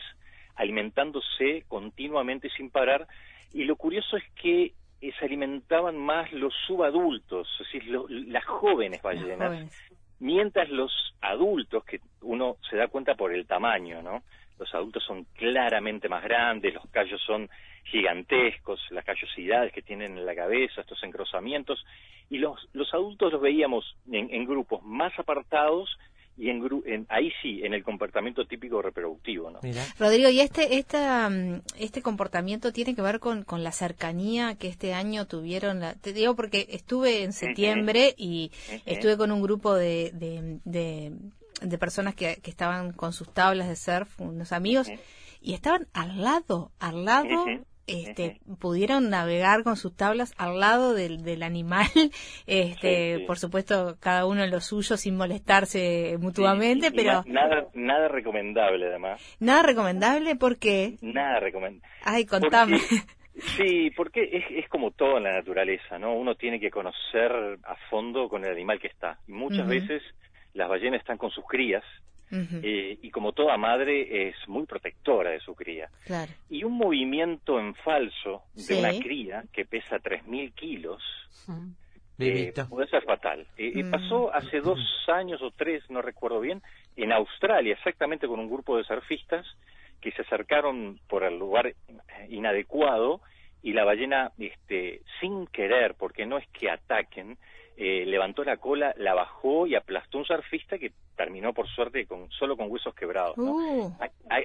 alimentándose continuamente sin parar. Y lo curioso es que eh, se alimentaban más los subadultos, es decir, lo- las jóvenes ballenas Jóvenes. Mientras los adultos, que uno se da cuenta por el tamaño, ¿no? Los adultos son claramente más grandes, los callos son gigantescos, las callosidades que tienen en la cabeza, estos engrosamientos, y los, los adultos los veíamos en, en grupos más apartados y en, gru- en ahí sí, en el comportamiento típico reproductivo, ¿no? Mira. Rodrigo, ¿y este, esta, mm, este comportamiento tiene que ver con, con la cercanía que este año tuvieron? La, te digo porque estuve en septiembre y estuve con un grupo de, de, de, de personas que, que estaban con sus tablas de surf, unos amigos, y estaban al lado, al lado, Este, pudieron navegar con sus tablas al lado del, del animal, este, Sí, sí. por supuesto, cada uno en lo suyo sin molestarse mutuamente, pero na- nada, nada recomendable además, nada recomendable porque, nada recomendable. ay, contame. Sí, porque es, es como todo en la naturaleza, ¿no? Uno tiene que conocer a fondo con el animal que está. Y muchas veces las ballenas están con sus crías Eh, y como toda madre es muy protectora de su cría. claro. Y un movimiento en falso de Sí. una cría que pesa 3.000 kilos eh, Bebito. puede ser fatal. Eh, eh, Mm. Pasó hace dos años o tres, no recuerdo bien, en Australia, exactamente con un grupo de surfistas que se acercaron por el lugar inadecuado y la ballena, este, sin querer, porque no es que ataquen, eh, levantó la cola, la bajó y aplastó un surfista que terminó por suerte con solo con huesos quebrados. ¿no? Uh,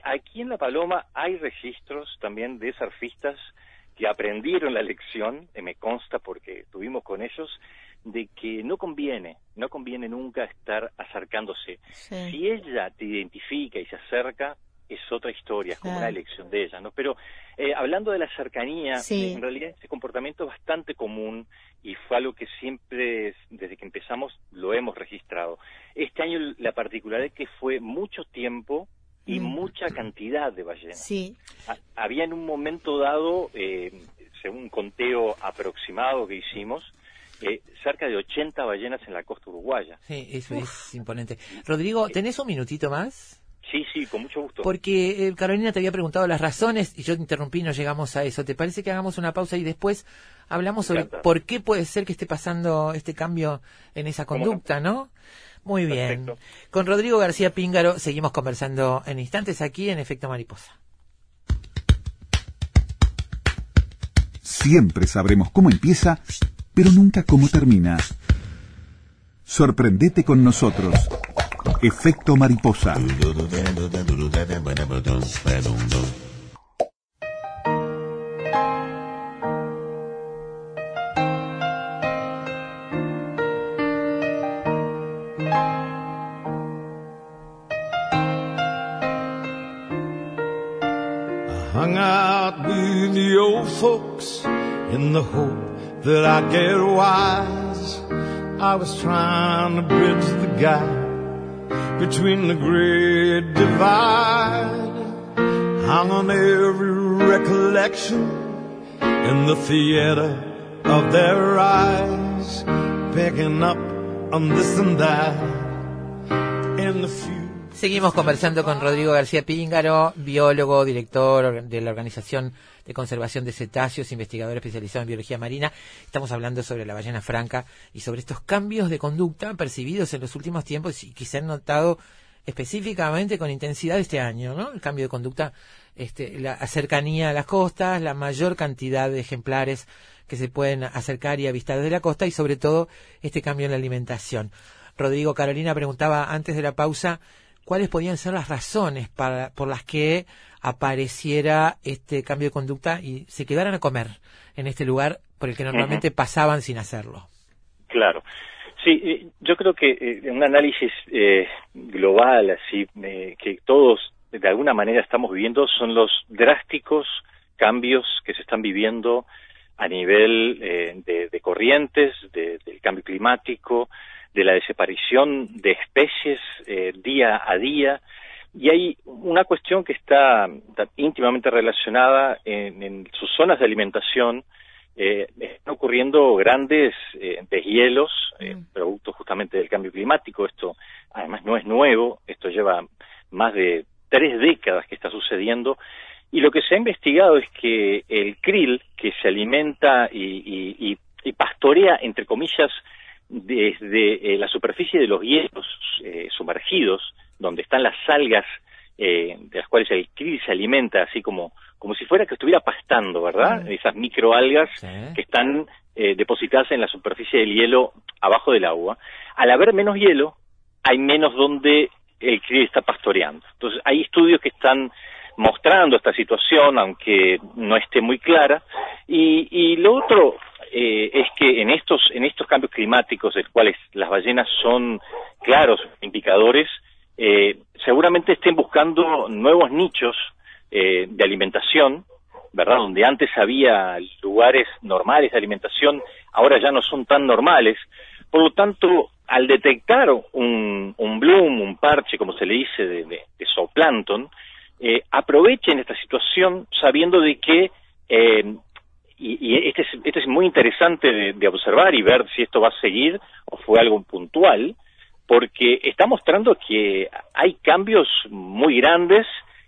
Aquí en La Paloma hay registros también de surfistas que aprendieron la lección, eh, me consta porque tuvimos con ellos, de que no conviene, no conviene nunca estar acercándose. sí. Si ella te identifica y se acerca, es otra historia, es como Claro. una elección de ella, ¿no? Pero eh, hablando de la cercanía, Sí. en realidad este comportamiento es bastante común y fue algo que siempre, desde que empezamos, lo hemos registrado. Este año la particularidad es que fue mucho tiempo y Mm. mucha cantidad de ballenas. Sí, Ha- Había en un momento dado, eh, según un conteo aproximado que hicimos, eh, cerca de 80 ballenas en la costa uruguaya. Sí, eso es imponente. Rodrigo, ¿tenés un minutito más? Sí, sí, con mucho gusto. Porque eh, Carolina te había preguntado las razones y yo te interrumpí y no llegamos a eso. ¿Te parece que hagamos una pausa y después hablamos sobre por qué puede ser que esté pasando este cambio en esa conducta, no? Muy bien. Perfecto. Con Rodrigo García Píngaro seguimos conversando en instantes aquí en Efecto Mariposa. Siempre sabremos cómo empieza, pero nunca cómo termina. Sorprendete con nosotros. Efecto mariposa. In the hope that I'd get wise. I was trying to bridge the gap between the great divide. Hung on every recollection in the theater of their eyes, picking up on this and that in the few. Seguimos conversando con Rodrigo García Píngaro, biólogo, director de la Organización de conservación de cetáceos, investigador especializado en biología marina. Estamos hablando sobre la ballena franca y sobre estos cambios de conducta percibidos en los últimos tiempos y que se han notado específicamente con intensidad este año, ¿no? El cambio de conducta, este, la cercanía a las costas, la mayor cantidad de ejemplares que se pueden acercar y avistar desde la costa y sobre todo este cambio en la alimentación. Rodrigo Carolina preguntaba antes de la pausa cuáles podían ser las razones para, por las que apareciera este cambio de conducta y se quedaran a comer en este lugar por el que normalmente pasaban sin hacerlo. Claro. Sí, eh, yo creo que eh, un análisis eh, global, así, eh, que todos de alguna manera estamos viviendo, son los drásticos cambios que se están viviendo a nivel eh, de, de corrientes, de- del cambio climático, de la desaparición de especies eh, día a día. Y hay una cuestión que está, está íntimamente relacionada en, en sus zonas de alimentación. Eh, están ocurriendo grandes eh, deshielos, eh, producto justamente del cambio climático. Esto además no es nuevo, esto lleva más de tres décadas que está sucediendo. Y lo que se ha investigado es que el krill, que se alimenta y, y- y- y pastorea, entre comillas, desde eh, la superficie de los hielos eh, sumergidos, donde están las algas eh, de las cuales el krill se alimenta, así como, como si fuera que estuviera pastando, ¿verdad? Esas microalgas que están eh, depositadas en la superficie del hielo abajo del agua. Al haber menos hielo, hay menos donde el krill está pastoreando. Entonces, hay estudios que están mostrando esta situación, aunque no esté muy clara. Y, y lo otro eh, es que en estos, en estos cambios climáticos, de los cuales las ballenas son claros indicadores, eh, seguramente estén buscando nuevos nichos eh, de alimentación, ¿verdad? Donde antes había lugares normales de alimentación, ahora ya no son tan normales. Por lo tanto, al detectar un, un bloom, un parche, como se le dice, de, de, de zooplancton, eh, aprovechen esta situación sabiendo de que, eh, y, y este, es, este es muy interesante de, de observar y ver si esto va a seguir o fue algo puntual, porque está mostrando que hay cambios muy grandes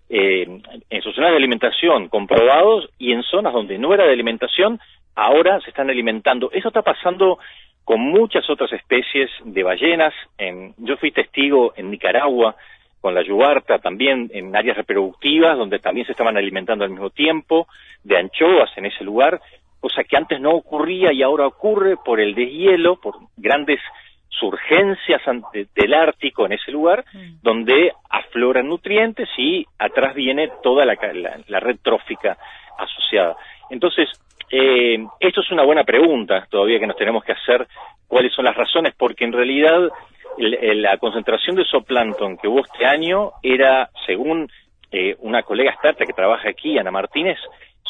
eh, en sus zonas de alimentación comprobados y en zonas donde no era de alimentación, ahora se están alimentando. Eso está pasando con muchas otras especies de ballenas. En, yo fui testigo en Nicaragua con la yubarta, también en áreas reproductivas, donde también se estaban alimentando al mismo tiempo, de anchoas en ese lugar, cosa que antes no ocurría y ahora ocurre por el deshielo, por grandes surgencias ante- del Ártico en ese lugar, donde afloran nutrientes y atrás viene toda la, la- la red trófica asociada. Entonces, eh, esto es una buena pregunta todavía que nos tenemos que hacer, cuáles son las razones, porque en realidad la concentración de zooplancton que hubo este año era, según eh, una colega experta que trabaja aquí, Ana Martínez,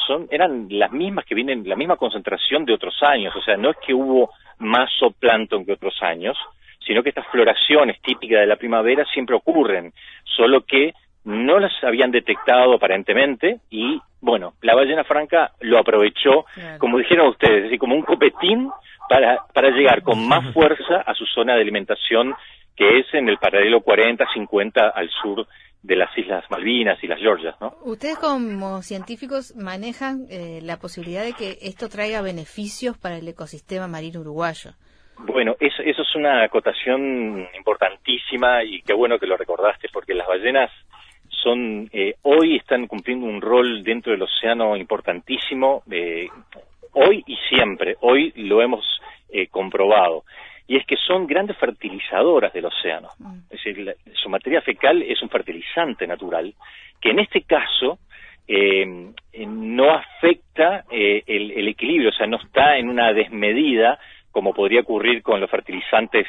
son eran las mismas que vienen, la misma concentración de otros años, o sea, no es que hubo más zooplancton que otros años, sino que estas floraciones típicas de la primavera siempre ocurren, solo que no las habían detectado aparentemente y, bueno, la ballena franca lo aprovechó, como dijeron ustedes, es decir, como un copetín para, para llegar con más fuerza a su zona de alimentación, que es en el paralelo 40-50 al sur de las Islas Malvinas y las Georgias, ¿no? Ustedes como científicos manejan eh, la posibilidad de que esto traiga beneficios para el ecosistema marino uruguayo. Bueno, eso, eso es una acotación importantísima y qué bueno que lo recordaste, porque las ballenas son eh, hoy están cumpliendo un rol dentro del océano importantísimo, eh, hoy y siempre, hoy lo hemos eh, comprobado, y es que son grandes fertilizadoras del océano. Es decir, la- su materia fecal es un fertilizante natural, que en este caso eh, eh, no afecta eh, el, el equilibrio, o sea, no está en una desmedida como podría ocurrir con los fertilizantes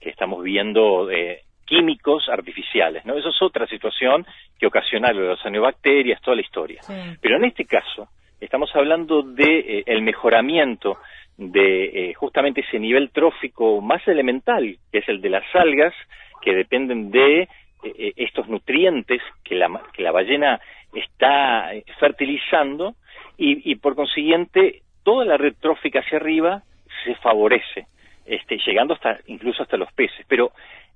que estamos viendo eh, químicos artificiales, ¿no? Eso es otra situación que ocasiona las cianobacterias, toda la historia. Pero en este caso estamos hablando de eh, el mejoramiento de eh, justamente ese nivel trófico más elemental, que es el de las algas, que dependen de eh, estos nutrientes que la, que la ballena está fertilizando y, y por consiguiente toda la red trófica hacia arriba se favorece, este, llegando hasta incluso hasta los peces. Pero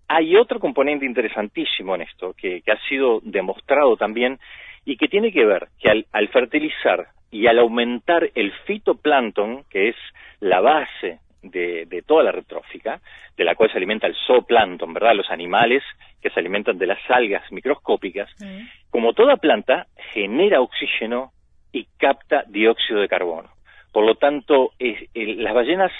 hay otro componente interesantísimo en esto, que, que ha sido demostrado también, y que tiene que ver que al, al fertilizar y al aumentar el fitoplancton, que es la base de, de toda la retrófica, de la cual se alimenta el zooplancton, ¿verdad? Los animales que se alimentan de las algas microscópicas, como toda planta, genera oxígeno y capta dióxido de carbono. Por lo tanto, eh, las ballenas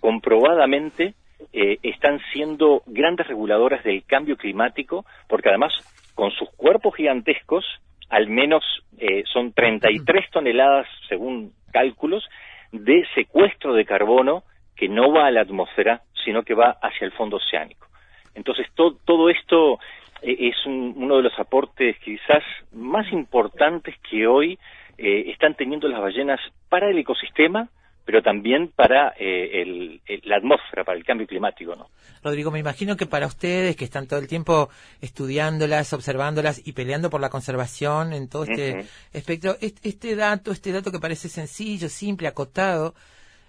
comprobadamente eh, están siendo grandes reguladoras del cambio climático, porque además con sus cuerpos gigantescos, al menos eh, son 33 toneladas, según cálculos, de secuestro de carbono que no va a la atmósfera, sino que va hacia el fondo oceánico. Entonces, to- todo esto eh, es un- uno de los aportes quizás más importantes que hoy eh, están teniendo las ballenas para el ecosistema, pero también para eh, el- el- la atmósfera, para el cambio climático, ¿no? Rodrigo, me imagino que para ustedes que están todo el tiempo estudiándolas, observándolas y peleando por la conservación en todo este espectro, este, este dato, este dato que parece sencillo, simple, acotado,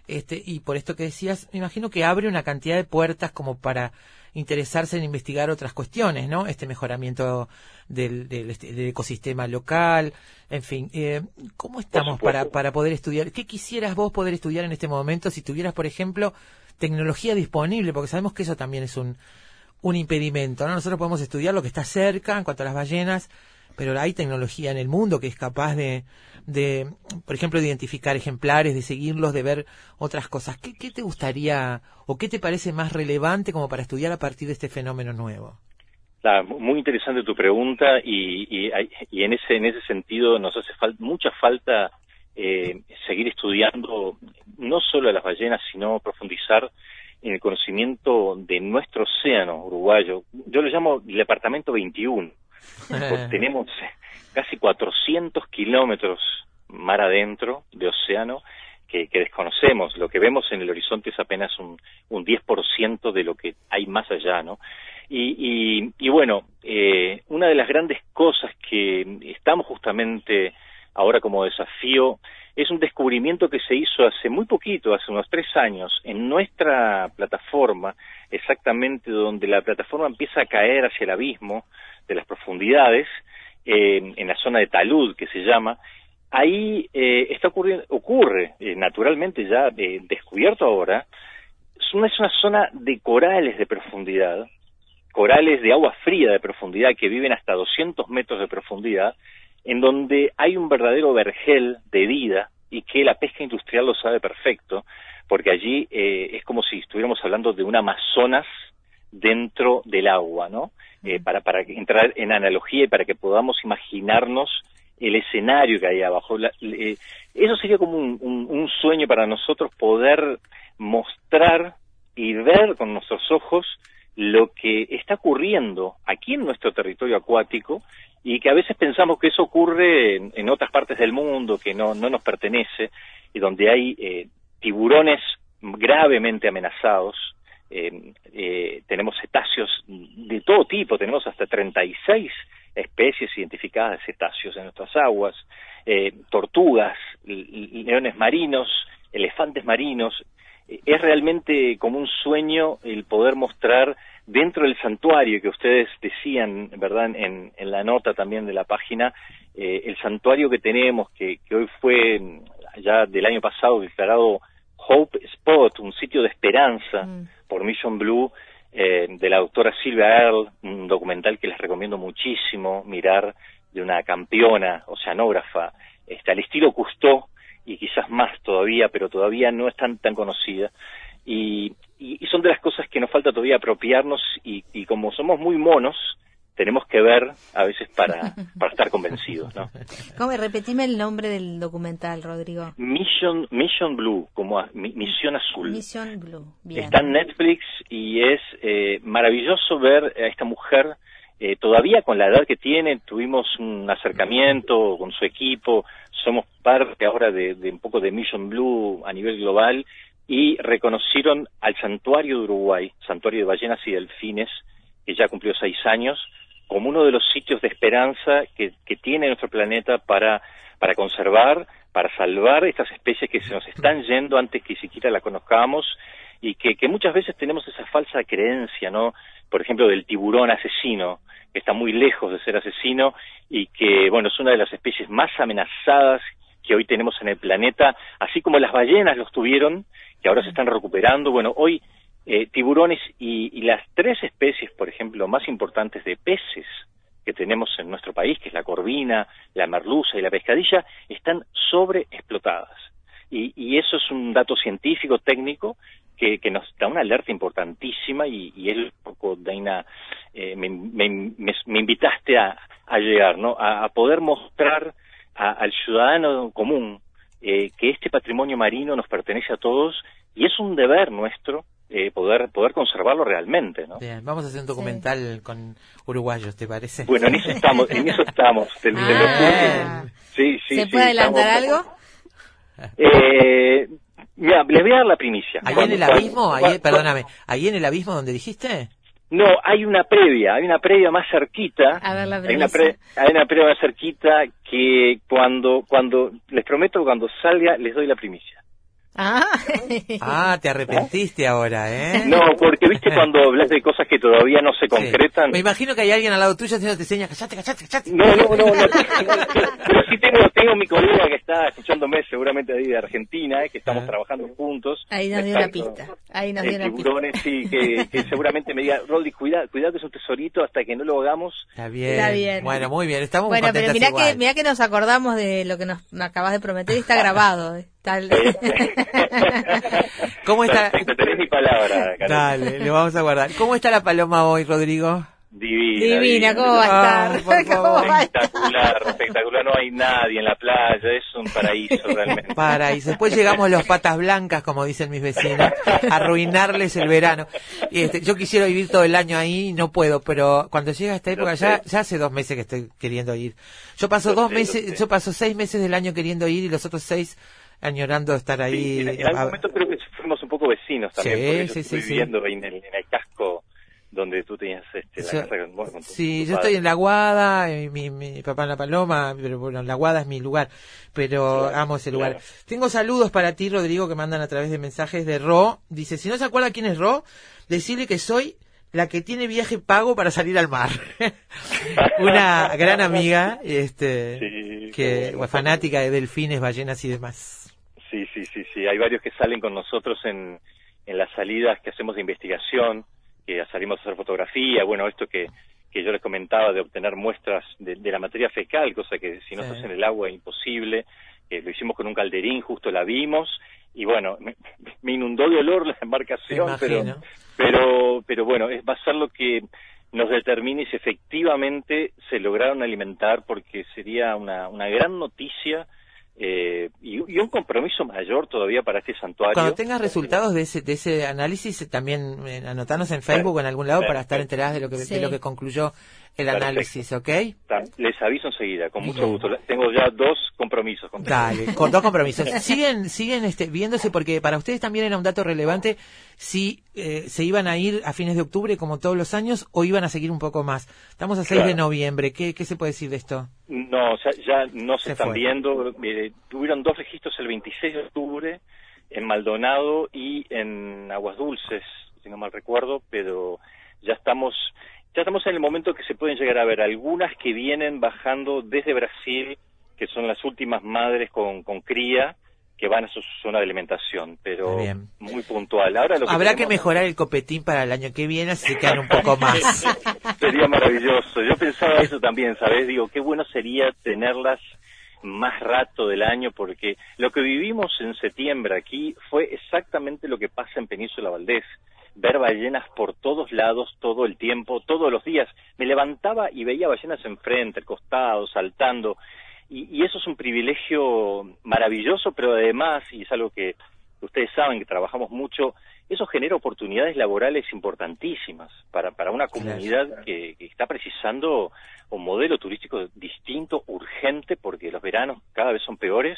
este, y por esto que decías, me imagino que abre una cantidad de puertas como para interesarse en investigar otras cuestiones, ¿no? Este mejoramiento del, del, este- del ecosistema local, en fin, eh, ¿cómo estamos para, para poder estudiar? ¿Qué quisieras vos poder estudiar en este momento si tuvieras, por ejemplo, tecnología disponible? Porque sabemos que eso también es un, un impedimento, ¿no? Nosotros podemos estudiar lo que está cerca en cuanto a las ballenas, pero hay tecnología en el mundo que es capaz de, de por ejemplo, de identificar ejemplares, de seguirlos, de ver otras cosas. ¿Qué, ¿Qué te gustaría o qué te parece más relevante como para estudiar a partir de este fenómeno nuevo? Muy interesante tu pregunta y, y, y en ese en ese sentido nos hace fal- mucha falta eh, seguir estudiando no solo a las ballenas sino profundizar en el conocimiento de nuestro océano uruguayo. Yo lo llamo el departamento 21. Porque tenemos casi 400 kilómetros mar adentro de océano que, que desconocemos. Lo que vemos en el horizonte es apenas un, un 10% de lo que hay más allá, ¿no? Y, y, y bueno, eh, una de las grandes cosas que estamos justamente ahora como desafío es un descubrimiento que se hizo hace muy poquito, hace unos tres años, en nuestra plataforma, exactamente donde la plataforma empieza a caer hacia el abismo de las profundidades, eh, en la zona de talud que se llama, ahí eh, está ocurriendo, ocurre eh, naturalmente ya eh, descubierto ahora, es una, es una zona de corales de profundidad, corales de agua fría de profundidad que viven hasta 200 metros de profundidad, en donde hay un verdadero vergel de vida y que la pesca industrial lo sabe perfecto, porque allí eh, es como si estuviéramos hablando de un Amazonas dentro del agua, ¿no? Eh, para, para entrar en analogía y para que podamos imaginarnos el escenario que hay abajo. La- eh, eso sería como un, un- un sueño para nosotros poder mostrar y ver con nuestros ojos lo que está ocurriendo aquí en nuestro territorio acuático y que a veces pensamos que eso ocurre en, otras partes del mundo que no, no nos pertenece y donde hay eh, tiburones gravemente amenazados. eh, eh, tenemos cetáceos de todo tipo, tenemos hasta 36 especies identificadas de cetáceos en nuestras aguas, eh, tortugas, leones marinos, elefantes marinos. Es realmente como un sueño el poder mostrar dentro del santuario que ustedes decían, ¿verdad? En, en la nota también de la página, eh, el santuario que tenemos, que, que hoy fue mm, ya del año pasado declarado Hope Spot, un sitio de esperanza por Mission Blue, eh, de la doctora Silvia Earle, un documental que les recomiendo muchísimo mirar, de una campeona oceanógrafa, este, al estilo Cousteau, y quizás más todavía, pero todavía no es tan, tan conocida. Y, y- y son de las cosas que nos falta todavía apropiarnos y, y como somos muy monos, tenemos que ver a veces para, para estar convencidos, ¿no? ¿Cómo? Repetime el nombre del documental, Rodrigo. Mission, Mission Blue, como a- mi- Misión Azul. Mission Blue. Bien. Está en Netflix y es eh, maravilloso ver a esta mujer eh, todavía con la edad que tiene. Tuvimos un acercamiento con su equipo, somos parte ahora de, un poco de Mission Blue a nivel global y reconocieron al Santuario de Uruguay, Santuario de Ballenas y Delfines, que ya cumplió seis años, como uno de los sitios de esperanza que, tiene nuestro planeta para, para conservar, para salvar estas especies que se nos están yendo antes que siquiera la conozcamos y que, que muchas veces tenemos esa falsa creencia, ¿no? Por ejemplo, del tiburón asesino, que está muy lejos de ser asesino y que, bueno, es una de las especies más amenazadas que hoy tenemos en el planeta, así como las ballenas los tuvieron, que ahora se están recuperando. Bueno, hoy eh, tiburones y, y las tres especies, por ejemplo, más importantes de peces que tenemos en nuestro país, que es la corvina, la merluza y la pescadilla, están sobreexplotadas. Y, y eso es un dato científico, técnico, que, que nos da una alerta importantísima y, y es un poco, Daina, eh, me, me, me- me invitaste a, a llegar, ¿no? A, a poder mostrar a- al ciudadano común eh, que este patrimonio marino nos pertenece a todos y es un deber nuestro eh, poder poder conservarlo realmente, ¿no? Bien, vamos a hacer un documental con uruguayos, ¿te parece? Bueno, en eso estamos, en eso estamos. te- te lo Ah. juro. Sí, sí, ¿Se sí, puede adelantar estamos- algo? Eh, mira, les voy a dar la primicia. Ahí en el cuando- abismo, ahí, cuando- perdóname, ahí en el abismo donde dijiste. No, hay una previa, hay una previa más cerquita. A ver la Hay una, pre- hay una previa más cerquita que cuando, cuando, les prometo, cuando salga, les doy la primicia. Ah. Ah, te arrepentiste ahora, ¿eh? No, porque viste cuando hablas de cosas que todavía no se Sí. concretan. Me imagino que hay alguien al lado tuyo haciéndote señas, callate, callate, callate. No, no, no, no. Pero sí tengo, tengo mi colega que está escuchándome seguramente ahí de Argentina, eh, que estamos Ah. trabajando juntos. Ahí nos dio una pista. Ahí nos dio una pista. sí, que, que seguramente me diga, Rodri, cuidado, cuidado que es un tesorito hasta que no lo hagamos. Está bien. Está bien. Bueno, muy bien, estamos Bueno, pero mirá igual. que, mirá que nos acordamos de lo que nos acabas de prometer y está grabado. eh. El- ¿Cómo está? Perfecto, tenés mi palabra. Dale, lo vamos a guardar. ¿Cómo está la paloma hoy, Rodrigo? Divina. Divina, ¿cómo va a Ay, estar? por ¿Cómo va a estar? Espectacular, espectacular. No hay nadie en la playa, es un paraíso realmente. Para, y después llegamos los patas blancas, como dicen mis vecinos, a arruinarles el verano. Y este, yo quisiera vivir todo el año ahí y no puedo, pero cuando llega esta época, ya, ya hace dos meses que estoy queriendo ir. Yo paso dos meses, yo paso seis meses del año queriendo ir y los otros seis añorando estar ahí. Sí, en, en algún momento creo que fuimos un poco vecinos también, Sí, porque yo sí, viviendo en el, en el casco donde tú tenías este, la Yo- casa con, con Sí, tu yo estoy en La Guada, y mi, mi papá en La Paloma, pero bueno, La Guada es mi lugar, pero Claro, amo ese lugar. claro. Tengo saludos para ti, Rodrigo, que mandan a través de mensajes de Ro. Dice, si no se acuerda quién es Ro, decirle que soy la que tiene viaje pago para salir al mar. Una gran amiga, este, Sí, que fanática de delfines, ballenas y demás. Sí, sí, sí, sí. Hay varios que salen con nosotros en, en las salidas que hacemos de investigación, que salimos a hacer fotografía, bueno, esto que, que yo les comentaba de obtener muestras de, de la materia fecal, cosa que si no Sí. estás en el agua es imposible. Eh, lo hicimos con un calderín, justo la vimos, y bueno, me, me inundó de olor la embarcación, pero, pero, pero bueno, es, va a ser lo que nos determine si efectivamente se lograron alimentar, porque sería una, una gran noticia eh, y, y un compromiso mayor todavía para este santuario. Cuando tengas resultados de ese, de ese análisis, eh, también eh, anotanos en Facebook o en algún lado para estar enteradas de lo que, de Sí. lo que concluyó el Perfecto. análisis, ¿ok? Les aviso enseguida, con mucho gusto. Tengo ya dos compromisos. con Dale, con dos compromisos. Siguen, siguen este, viéndose porque para ustedes también era un dato relevante si eh, se iban a ir a fines de octubre como todos los años o iban a seguir un poco más. Estamos a 6 de noviembre. ¿Qué, ¿Qué se puede decir de esto? No, ya, ya no se, Se están fue. viendo. Eh, tuvieron dos registros el 26 de octubre en Maldonado y en Aguas Dulces, si no mal recuerdo, pero ya estamos ya estamos en el momento que se pueden llegar a ver algunas que vienen bajando desde Brasil, que son las últimas madres con, con cría que van a su zona de alimentación, pero bien. muy puntual. Ahora lo que Habrá que mejorar el copetín para el año que viene, así se quedan un poco más. Sería maravilloso. Yo pensaba eso también, ¿sabes? Digo, qué bueno sería tenerlas más rato del año, porque lo que vivimos en septiembre aquí fue exactamente lo que pasa en Península Valdés. Ver ballenas por todos lados, todo el tiempo, todos los días. Me levantaba y veía ballenas enfrente, al costado, saltando. Y, y eso es un privilegio maravilloso, pero además, y es algo que ustedes saben que trabajamos mucho, eso genera oportunidades laborales importantísimas para, para una comunidad que, que está precisando un modelo turístico distinto, urgente, porque los veranos cada vez son peores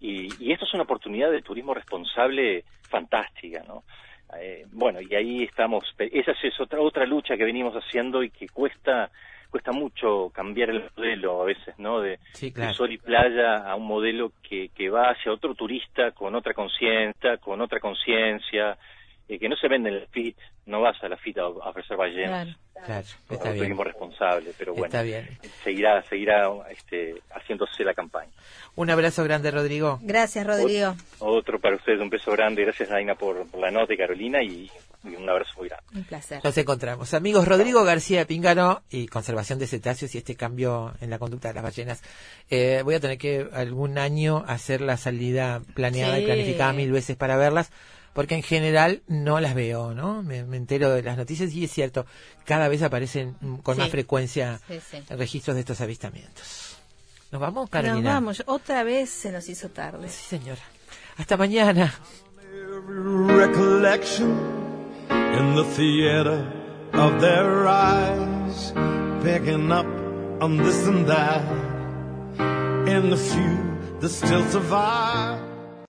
y, y esto es una oportunidad de turismo responsable fantástica, ¿no? Eh, bueno, y ahí estamos. Esa es otra otra lucha que venimos haciendo y que cuesta cuesta mucho cambiar el modelo a veces, ¿no? De, Sí, de sol y playa a un modelo que, que va hacia otro turista con otra conciencia, con otra conciencia, eh, que no se vende en el FIT, no vas a la FIT a, a ofrecer ballenas. Claro, como está bien. turismo responsable, pero bueno, Está bien. seguirá, seguirá este, haciéndose la campaña. Un abrazo grande, Rodrigo. Gracias, Rodrigo. Otro para ustedes, un beso grande, gracias Daina por, por la nota y Carolina y, y un abrazo muy grande. Un placer. Nos encontramos. Amigos, Rodrigo García Píngano y conservación de cetáceos y este cambio en la conducta de las ballenas. Eh, voy a tener que algún año hacer la salida planeada y Sí. planificada mil veces para verlas, porque en general no las veo, ¿no? Me, me entero de las noticias y es cierto, cada vez aparecen con Sí. más frecuencia Sí, sí. registros de estos avistamientos. ¿Nos vamos, Nos Carolina? vamos. Otra vez se nos hizo tarde. Sí, señora. Hasta mañana. recollection in the theater of their eyes, picking up on this and that. In the few that still survive.